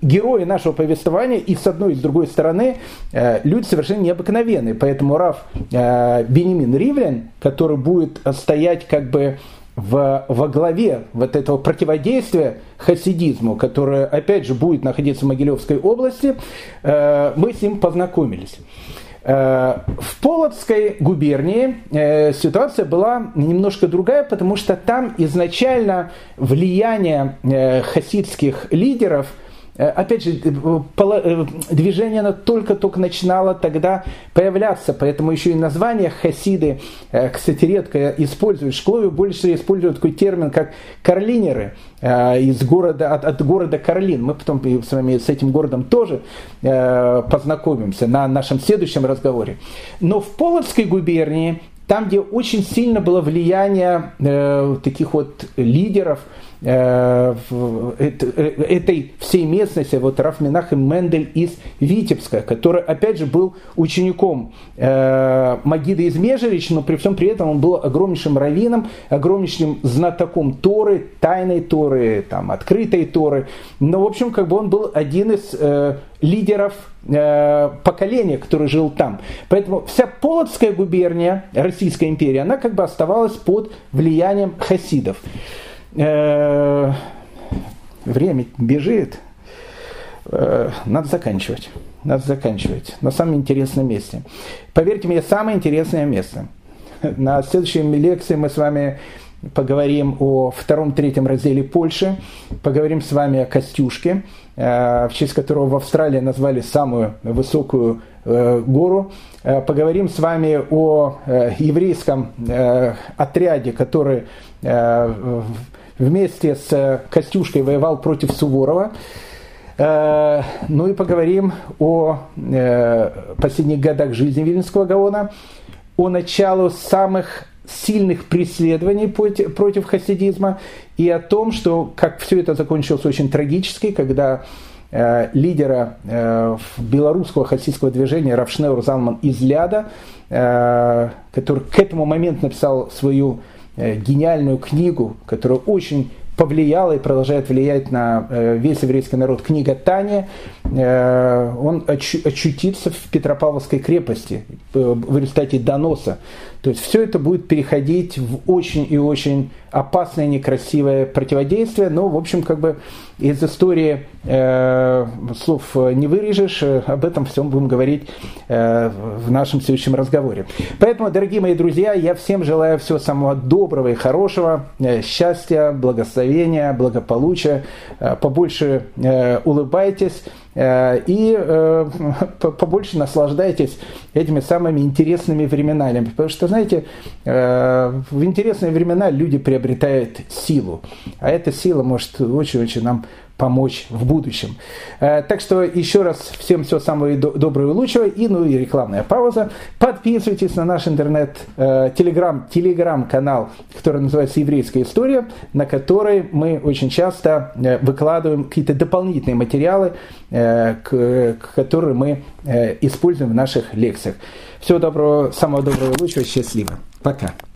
герои нашего повествования и с одной и с другой стороны люди совершенно необыкновенные. Поэтому Раф Бенемин Ривлин, который будет стоять как бы в, во главе вот этого противодействия хасидизму, которое, опять же, будет находиться в Могилевской области, э, мы с ним познакомились. Э, в Полоцкой губернии э, ситуация была немножко другая, потому что там изначально влияние хасидских лидеров – Э, опять же, э, э, движение оно только-только начинало тогда появляться, поэтому еще и название хасиды, кстати, редко используют. Шклою больше используют такой термин, как карлинеры из города, от, от города Карлин. Мы потом с вами с этим городом тоже познакомимся на нашем следующем разговоре. Но в Полоцкой губернии там, где очень сильно было влияние э, таких вот лидеров э, э, этой всей местности, вот Раф Минахем Мендель из Витебска, который, опять же, был учеником э, Магида из Межерич, но при всем при этом он был огромнейшим раввином, огромнейшим знатоком Торы, тайной Торы, там, открытой Торы. Но, в общем, как бы он был один из э, лидеров э, поколения, который жил там. Поэтому вся Полоцкая губерния Российской империи, она как бы оставалась под влиянием хасидов. Э, время бежит, э, надо заканчивать. Надо заканчивать. На самом интересном месте. Поверьте мне, самое интересное место. На следующей лекции мы с вами поговорим о втором-третьем разделе Польши, поговорим с вами о Костюшке, э, в честь которого в Австралии назвали самую высокую гору. Поговорим с вами о еврейском отряде, который вместе с Костюшкой воевал против Суворова. Ну и поговорим о последних годах жизни Вильнюсского Гаона, о началу самых сильных преследований против хасидизма и о том, что как все это закончилось очень трагически, когда э, лидера э, белорусского хасидского движения Равшнеур Залман из Ляда, э, который к этому моменту написал свою э, гениальную книгу, которая очень повлияла и продолжает влиять на э, весь еврейский народ книга Таня, э, он очутится в Петропавловской крепости э, в результате доноса. То есть все это будет переходить в очень и очень опасное, некрасивое противодействие. Но, в общем, как бы из истории э, слов не вырежешь. Об этом всем будем говорить э, в нашем следующем разговоре. Поэтому, дорогие мои друзья, я всем желаю всего самого доброго и хорошего, э, счастья, благословения, благополучия. Э, побольше э, улыбайтесь. Э, и э, побольше наслаждайтесь этими самыми интересными временами. Потому что, знаете, э, в интересные времена люди приобретают силу. А эта сила может очень-очень нам помочь в будущем. Э, так что еще раз всем все самое доброе и лучшее. И ну и рекламная пауза. Подписывайтесь на наш интернет, э, телеграм, телеграм-канал, который называется «Еврейская история», на который мы очень часто э, выкладываем какие-то дополнительные материалы, которые мы используем в наших лекциях. Всего доброго, самого доброго и лучшего, счастливо. Пока.